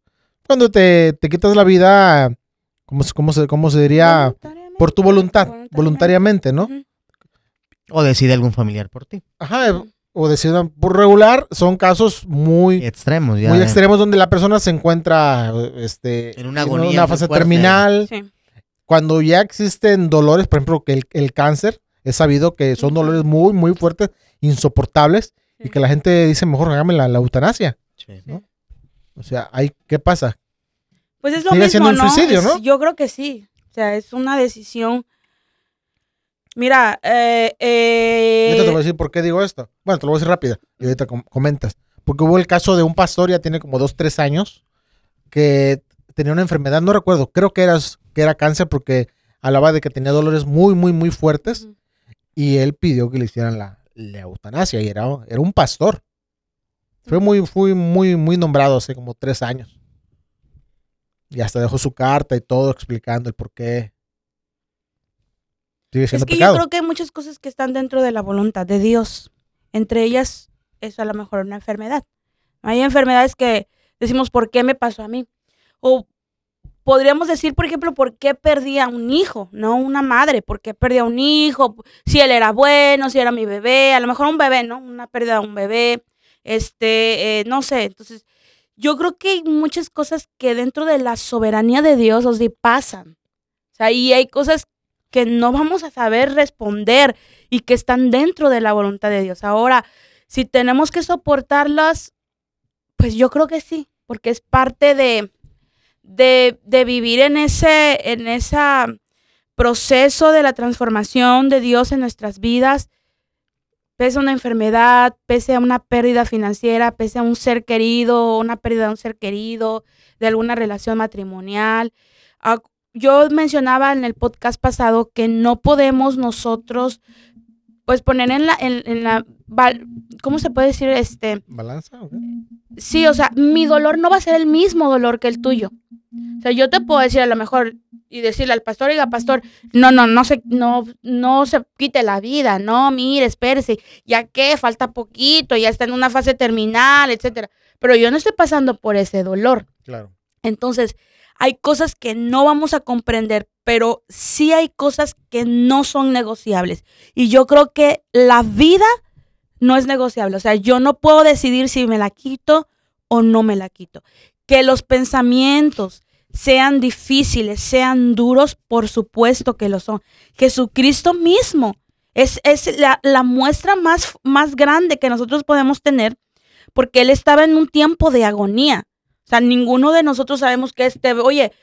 cuando te, te quitas la vida, ¿cómo, se- cómo, se, cómo se diría? Por tu voluntad, voluntariamente, ¿no? O decide algún familiar por ti. Ajá, o decir por regular, son casos muy, Extremos, ya. muy extremos donde la persona se encuentra este, En una agonía muy fase fuerte. terminal. Sí. Cuando ya existen dolores, por ejemplo, que el, el cáncer, es sabido que son dolores muy, muy fuertes, insoportables, y que la gente dice, mejor hágame la, la eutanasia. Sí. O sea, hay, ¿qué pasa? Pues es lo Sigue mismo, siendo un ¿no? suicidio, ¿no? Yo creo que sí. O sea, es una decisión. Mira, eh, eh, te voy a decir por qué digo esto. Bueno, te lo voy a decir rápido, y ahorita com- comentas. Porque hubo el caso de un pastor, ya tiene como dos, tres años, que tenía una enfermedad, no recuerdo, creo que era, que era cáncer porque hablaba de que tenía dolores muy, muy, muy fuertes y él pidió que le hicieran la, la eutanasia y era, era un pastor. Fue muy, fue muy, muy nombrado hace como tres años. Y hasta dejó su carta y todo explicando el por qué. Sigue siendo Es que pecado. yo creo que hay muchas cosas que están dentro de la voluntad de Dios. Entre ellas es a lo mejor una enfermedad. Hay enfermedades que decimos, ¿por qué me pasó a mí? O podríamos decir, por ejemplo, ¿por qué perdí a un hijo? No una madre, ¿por qué perdí a un hijo? Si él era bueno, si era mi bebé, a lo mejor un bebé, ¿no? Una pérdida de un bebé, este, eh, no sé. Entonces, yo creo que hay muchas cosas que dentro de la soberanía de Dios, o pasan. O sea, y hay cosas que no vamos a saber responder y que están dentro de la voluntad de Dios. Ahora, si tenemos que soportarlas, pues yo creo que sí, porque es parte de, de, vivir en ese, en ese proceso de la transformación de Dios en nuestras vidas, pese a una enfermedad, pese a una pérdida financiera, pese a un ser querido, una pérdida de un ser querido, de alguna relación matrimonial. Ah, yo mencionaba en el podcast pasado que no podemos nosotros pues poner en la, en, en la, ¿cómo se puede decir? Este, ¿Balanza? o qué? sí, o sea, mi dolor no va a ser el mismo dolor que el tuyo. O sea, yo te puedo decir a lo mejor y decirle al pastor, oiga, pastor, no, no, no se, no, no se quite la vida, no, mire, espérese, ya que falta poquito, ya está en una fase terminal, etcétera. Pero yo no estoy pasando por ese dolor. Claro. Entonces, hay cosas que no vamos a comprender, pero sí hay cosas que no son negociables. Y yo creo que la vida no es negociable. O sea, yo no puedo decidir si me la quito o no me la quito. Que los pensamientos sean difíciles, sean duros, por supuesto que lo son. Jesucristo mismo es, es la, la muestra más, más grande que nosotros podemos tener porque Él estaba en un tiempo de agonía. O sea, ninguno de nosotros sabemos que este, oye,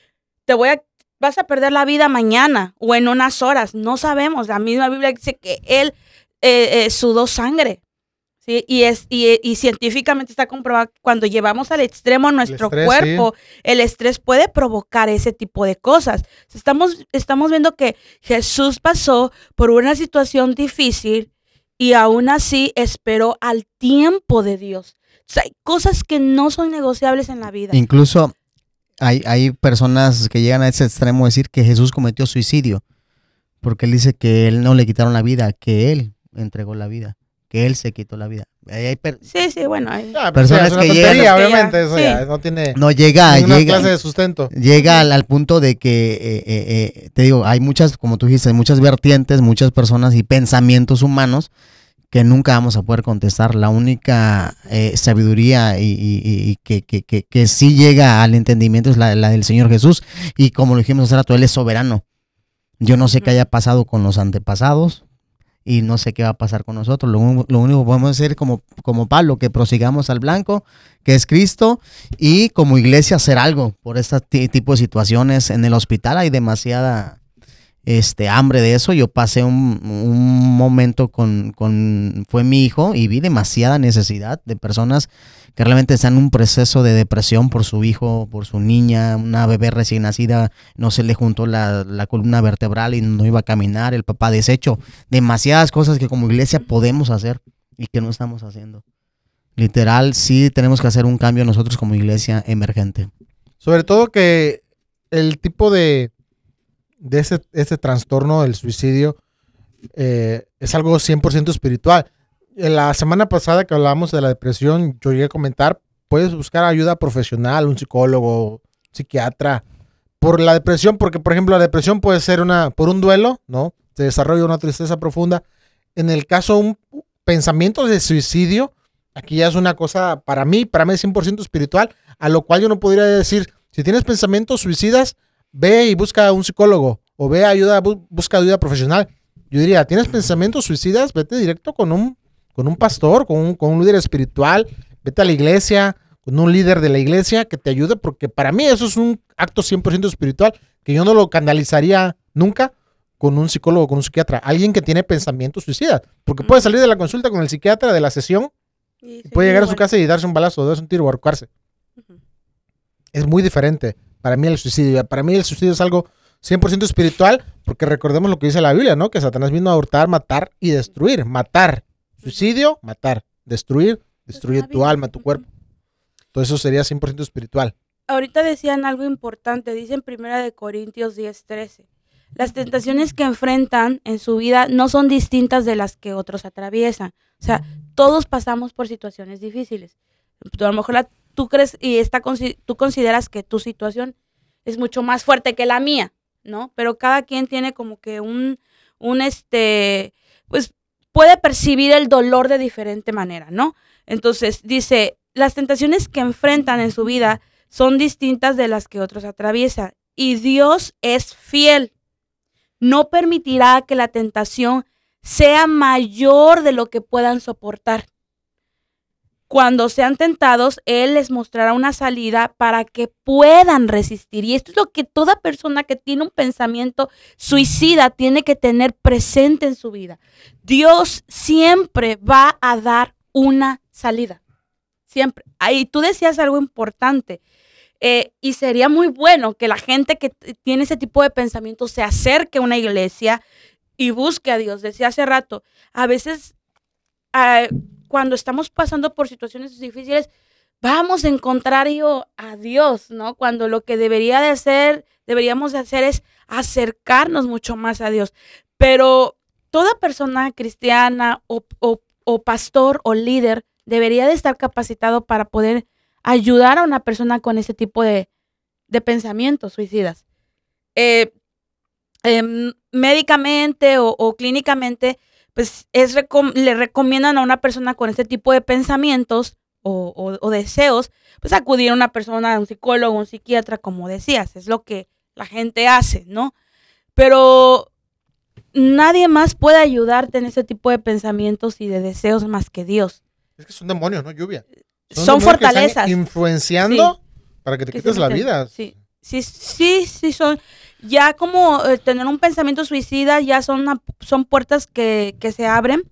te voy a, vas a perder la vida mañana o en unas horas. No sabemos. La misma Biblia dice que él eh, eh, sudó sangre. ¿Sí? Y, es, y, y científicamente está comprobado que cuando llevamos al extremo nuestro estrés, cuerpo, el estrés puede provocar ese tipo de cosas. Estamos, estamos viendo que Jesús pasó por una situación difícil y aún así esperó al tiempo de Dios. O sea, hay cosas que no son negociables en la vida. Incluso hay, hay personas que llegan a ese extremo de decir que Jesús cometió suicidio, porque él dice que él no le quitaron la vida, que él entregó la vida, que él se quitó la vida. Hay per- Sí, sí, bueno. hay- Ah, Personas es una que tontería, llegan- obviamente. Eso Sí. ya no tiene no llega, ninguna llega, clase de sustento. llega al, al punto de que, eh, eh, eh, te digo, hay muchas, como tú dijiste, muchas vertientes, muchas personas y pensamientos humanos que nunca vamos a poder contestar. La única eh, sabiduría y, y- y- y que, que, que, que sí llega al entendimiento es la, la del Señor Jesús. Y como lo dijimos hace rato, Él es soberano. Yo no sé qué haya pasado con los antepasados y no sé qué va a pasar con nosotros. Lo, único que podemos hacer como, como Pablo, que prosigamos al blanco, que es Cristo, y como iglesia hacer algo por este ti- tipo de situaciones. En el hospital hay demasiada este, hambre de eso. Yo pasé un, un momento con, con, fue mi hijo y vi demasiada necesidad de personas que realmente están en un proceso de depresión por su hijo, por su niña, una bebé recién nacida, no se le juntó la, la columna vertebral y no iba a caminar, el papá deshecho. Demasiadas cosas que como iglesia podemos hacer y que no estamos haciendo. Literal, sí tenemos que hacer un cambio nosotros como iglesia emergente. Sobre todo que el tipo de, de ese, ese trastorno del suicidio eh, es algo 100% espiritual. La semana pasada que hablábamos de la depresión, yo llegué a comentar, puedes buscar ayuda profesional, un psicólogo, psiquiatra, por la depresión, porque por ejemplo la depresión puede ser una, por un duelo, ¿no? Se desarrolla una tristeza profunda. En el caso un pensamientos de suicidio, aquí ya es una cosa, para mí, para mí es 100% espiritual, a lo cual yo no podría decir, si tienes pensamientos suicidas, ve y busca un psicólogo o ve ayuda, bu- busca ayuda profesional. Yo diría, tienes pensamientos suicidas, vete directo con un, con un pastor, con un, con un líder espiritual, vete a la iglesia, con un líder de la iglesia que te ayude, porque para mí eso es un acto 100% espiritual, que yo no lo canalizaría nunca con un psicólogo, con un psiquiatra, alguien que tiene pensamientos suicidas, porque puede salir de la consulta con el psiquiatra de la sesión Y puede llegar a su casa y darse un balazo, darse un tiro o ahorcarse. Es muy diferente para mí el suicidio. Para mí el suicidio es algo 100% espiritual, porque recordemos lo que dice la Biblia, ¿no? Que Satanás vino a hurtar, matar y destruir. Matar Suicidio, matar. Destruir, destruir la tu alma, tu cuerpo. Todo eso sería 100% espiritual. ahorita decían algo importante, dicen primera de Corintios 10:13. Las tentaciones que enfrentan en su vida no son distintas de las que otros atraviesan. O sea, todos pasamos por situaciones difíciles. Tú, a lo mejor la- tú crees y está, consi- tú consideras que tu situación es mucho más fuerte que la mía, ¿no? Pero cada quien tiene como que un, un este, pues puede percibir el dolor de diferente manera, ¿no? Entonces, dice, las tentaciones que enfrentan en su vida son distintas de las que otros atraviesan. Y Dios es fiel. No permitirá que la tentación sea mayor de lo que puedan soportar. Cuando sean tentados, Él les mostrará una salida para que puedan resistir. Y esto es lo que toda persona que tiene un pensamiento suicida tiene que tener presente en su vida. Dios siempre va a dar una salida. Siempre. Ahí tú decías algo importante. Eh, y sería muy bueno que la gente que tiene ese tipo de pensamiento se acerque a una iglesia y busque a Dios. Decía hace rato, a veces ah, cuando estamos pasando por situaciones difíciles, vamos a encontrar yo a Dios, ¿no? Cuando lo que debería de hacer, deberíamos de hacer es acercarnos mucho más a Dios. Pero toda persona cristiana o, pastor o líder debería de estar capacitado para poder ayudar a una persona con ese tipo de, pensamientos suicidas. Eh, em, médicamente o clínicamente, pues es recom- le recomiendan a una persona con este tipo de pensamientos o, o- o deseos, pues acudir a una persona, a un psicólogo, un psiquiatra, como decías, es lo que la gente hace, ¿no? Pero nadie más puede ayudarte en ese tipo de pensamientos y de deseos más que Dios. Es que son demonios, ¿no? Lluvia. Son, demonios que están fortalezas. Influenciando para que te que quites la vida. Sí, sí, sí, sí son. Ya como eh, tener un pensamiento suicida, ya son, son puertas que, que se abren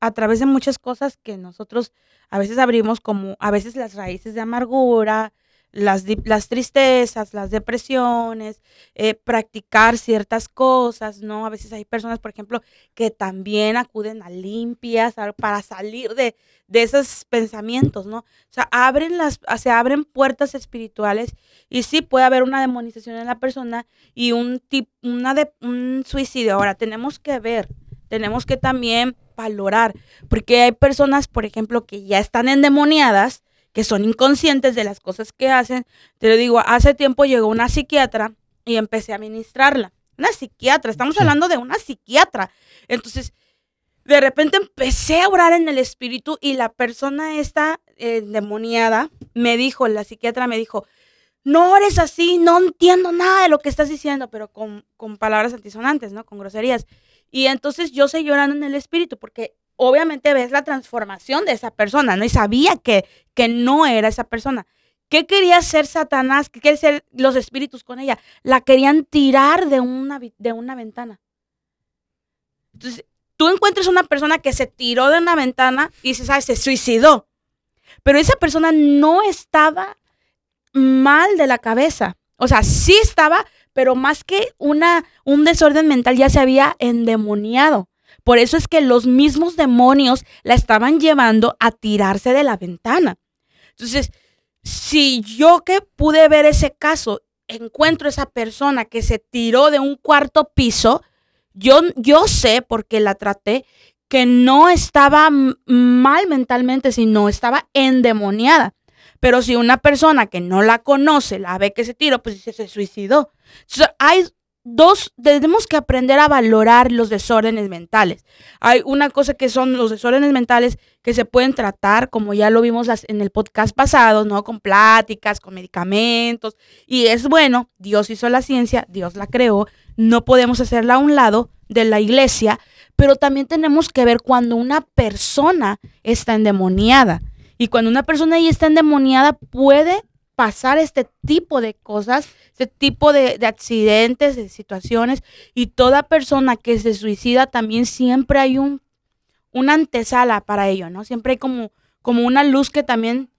a través de muchas cosas que nosotros a veces abrimos, como a veces las raíces de amargura, las, las tristezas, las depresiones, eh, practicar ciertas cosas, ¿no? A veces hay personas, por ejemplo, que también acuden a limpias para salir de, de esos pensamientos, ¿no? O sea, abren las, se abren puertas espirituales y sí puede haber una demonización en la persona y un tip, una de, un suicidio. Ahora, tenemos que ver, tenemos que también valorar, porque hay personas, por ejemplo, que ya están endemoniadas, que son inconscientes de las cosas que hacen. Te lo digo, hace tiempo llegó una psiquiatra y empecé a ministrarla. Una psiquiatra, estamos Sí. hablando de una psiquiatra. Entonces, de repente empecé a orar en el espíritu y la persona esta eh, endemoniada me dijo, la psiquiatra me dijo, no eres así, no entiendo nada de lo que estás diciendo, pero con, con palabras antisonantes, ¿no? Con groserías. Y entonces yo seguí orando en el espíritu porque obviamente ves la transformación de esa persona, ¿no? Y sabía que, que no era esa persona. ¿Qué quería hacer Satanás? ¿Qué quería hacer los espíritus con ella? La querían tirar de una, de una ventana. Entonces, tú encuentras una persona que se tiró de una ventana y dices, ¿sabes? Se suicidó. Pero esa persona no estaba mal de la cabeza. O sea, sí estaba, pero más que una, un desorden mental ya se había endemoniado. Por eso es que los mismos demonios la estaban llevando a tirarse de la ventana. Entonces, si yo que pude ver ese caso, encuentro esa persona que se tiró de un cuarto piso, yo, yo sé, porque la traté, que no estaba mal mentalmente, sino estaba endemoniada. Pero si una persona que no la conoce la ve que se tiró, pues se suicidó. Entonces, hay dos, tenemos que aprender a valorar los desórdenes mentales. Hay una cosa que son los desórdenes mentales que se pueden tratar, como ya lo vimos en el podcast pasado, ¿no? Con pláticas, con medicamentos. Y es bueno, Dios hizo la ciencia, Dios la creó, no podemos hacerla a un lado de la iglesia, pero también tenemos que ver cuando una persona está endemoniada. Y cuando una persona ya está endemoniada, puede pasar este tipo de cosas, este tipo de, de accidentes, de situaciones. Y toda persona que se suicida también siempre hay un, una antesala para ello, ¿no? Siempre hay como, como una luz que también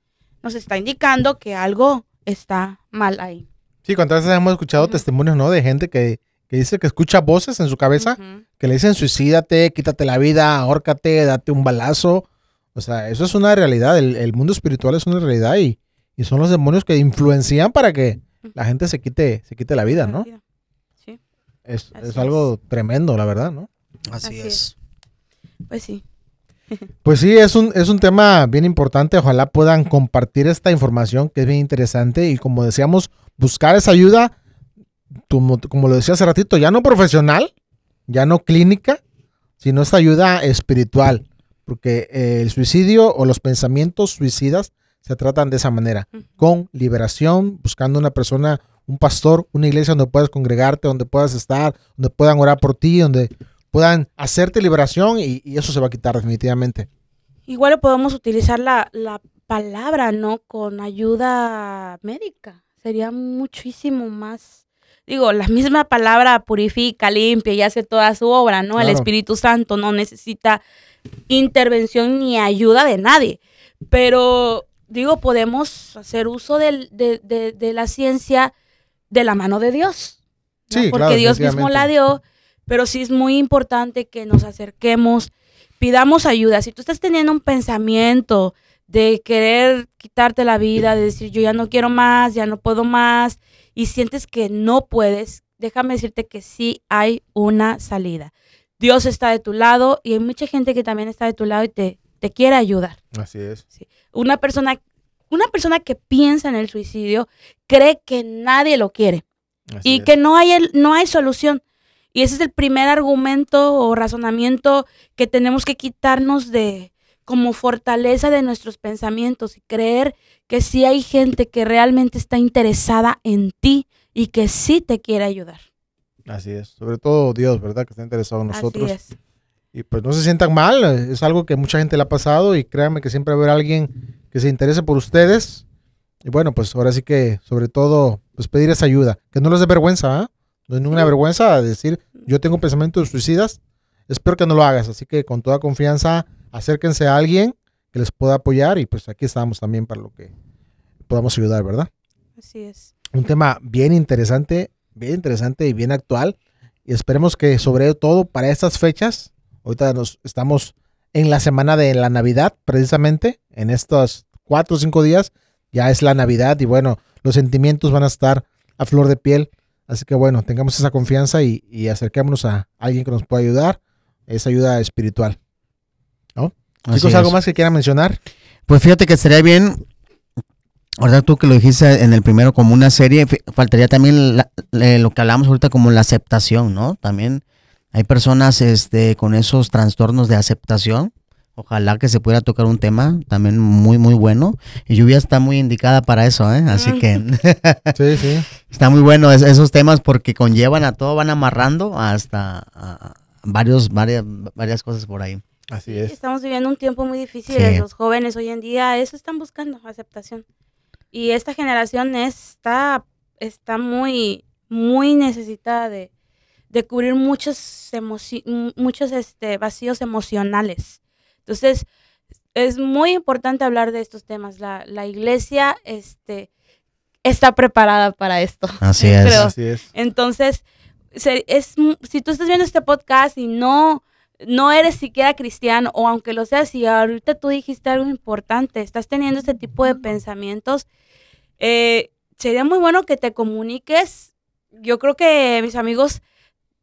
nos está indicando que algo está mal ahí. Sí, cuántas veces hemos escuchado testimonios, ¿no? De gente que, que dice que escucha voces en su cabeza que le dicen suicídate, quítate la vida, ahórcate, date un balazo. O sea, eso es una realidad. El, el mundo espiritual es una realidad y, y son los demonios que influencian para que la gente se quite, se quite la vida, ¿no? Sí, Es, es algo es. tremendo, la verdad, ¿no? Así, Así es. es. pues sí. Pues sí, es un, es un tema bien importante. Ojalá puedan compartir esta información que es bien interesante y como decíamos, buscar esa ayuda, como, como lo decía hace ratito, ya no profesional, ya no clínica, sino esta ayuda espiritual. Porque eh, el suicidio o los pensamientos suicidas se tratan de esa manera, con liberación, buscando una persona, un pastor, una iglesia donde puedas congregarte, donde puedas estar, donde puedan orar por ti, donde puedan hacerte liberación y, y eso se va a quitar definitivamente. Igual podemos utilizar la, la palabra, ¿no? Con ayuda médica. Sería muchísimo más. Digo, la misma palabra purifica, limpia y hace toda su obra, ¿no? El. Espíritu Santo no necesita intervención ni ayuda de nadie. Pero, digo, podemos hacer uso del- de, de- de la ciencia de la mano de Dios. ¿no? Sí, Porque claro, Dios mismo la dio, pero sí es muy importante que nos acerquemos, pidamos ayuda. Si tú estás teniendo un pensamiento de querer quitarte la vida, de decir yo ya no quiero más, ya no puedo más, y sientes que no puedes, déjame decirte que sí hay una salida. Dios está de tu lado y hay mucha gente que también está de tu lado y te, te quiere ayudar. Así es. Una persona, una persona que piensa en el suicidio cree que nadie lo quiere Así y es. que no hay, el- no hay solución. Y ese es el primer argumento o razonamiento que tenemos que quitarnos de como fortaleza de nuestros pensamientos y creer que sí hay gente que realmente está interesada en ti y que sí te quiere ayudar. Así es. Sobre todo Dios, ¿verdad? Que está interesado en nosotros. Así es. Y pues no se sientan mal. eh, Es algo que mucha gente le ha pasado y créanme que siempre va a haber alguien que se interese por ustedes. Y bueno, pues ahora sí que sobre todo pues pedir esa ayuda. Que no les dé vergüenza, ¿ah? No es ninguna vergüenza decir yo tengo pensamientos suicidas. Espero que no lo hagas. Así que con toda confianza acérquense a alguien que les pueda apoyar y pues aquí estamos también para lo que podamos ayudar, ¿verdad? Así es. un tema bien interesante, bien interesante y bien actual. Y esperemos que sobre todo para estas fechas, ahorita nos estamos en la semana de la Navidad, precisamente, en estos cuatro o cinco días, ya es la Navidad y bueno, los sentimientos van a estar a flor de piel. Así que bueno, tengamos esa confianza y, y acerquémonos a alguien que nos pueda ayudar, esa ayuda espiritual. Así Chicos, ¿algo es. más que quieran mencionar? Pues fíjate que estaría bien, ahorita tú que lo dijiste en el primero como una serie, faltaría también la- eh, lo que hablamos ahorita como la aceptación, ¿no? También hay personas este, con esos trastornos de aceptación. Ojalá que se pudiera tocar un tema también muy, muy bueno. Y Lluvia está muy indicada para eso, ¿eh? Así que Sí, sí. está muy bueno es- esos temas porque conllevan a todo, van amarrando hasta a- varios, varias, varias cosas por ahí. Así Sí, es. Estamos viviendo un tiempo muy difícil. Sí. Los jóvenes hoy en día eso están buscando, aceptación. Y esta generación está, está muy, muy necesitada de, de cubrir muchos, muchos este, vacíos emocionales. Entonces, es muy importante hablar de estos temas. La, la iglesia este, está preparada para esto. Así es. Creo. Así es. Entonces, se- es, si tú estás viendo este podcast y no, no eres siquiera cristiano, o aunque lo seas, y ahorita tú dijiste algo importante, estás teniendo este tipo de pensamientos, eh, sería muy bueno que te comuniques. Yo creo que mis amigos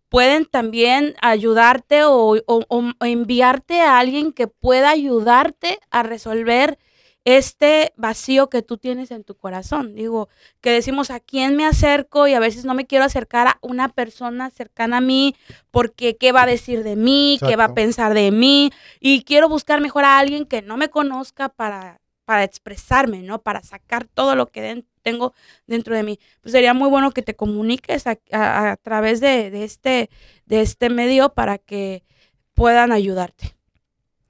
pueden también ayudarte o, o- o enviarte a alguien que pueda ayudarte a resolver este vacío que tú tienes en tu corazón. Digo, que decimos a quién me acerco y a veces no me quiero acercar a una persona cercana a mí porque qué va a decir de mí, qué va a pensar de mí y quiero buscar mejor a alguien que no me conozca para, para expresarme, ¿no? Para sacar todo lo que den- tengo dentro de mí. Pues sería muy bueno que te comuniques a, través de, de este, de este medio para que puedan ayudarte.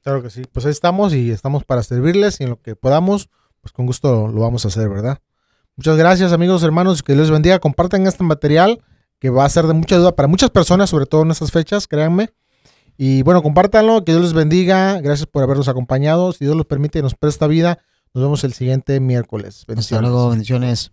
Claro que sí. Pues ahí estamos y estamos para servirles y en lo que podamos, pues con gusto lo vamos a hacer, ¿verdad? Muchas gracias amigos, hermanos, que Dios les bendiga. Compartan este material que va a ser de mucha ayuda para muchas personas, sobre todo en estas fechas, créanme. Y bueno, compártanlo, que Dios les bendiga. Gracias por habernos acompañado. Si Dios los permite y nos presta vida, nos vemos el siguiente miércoles. Hasta Bendiciones. luego, bendiciones.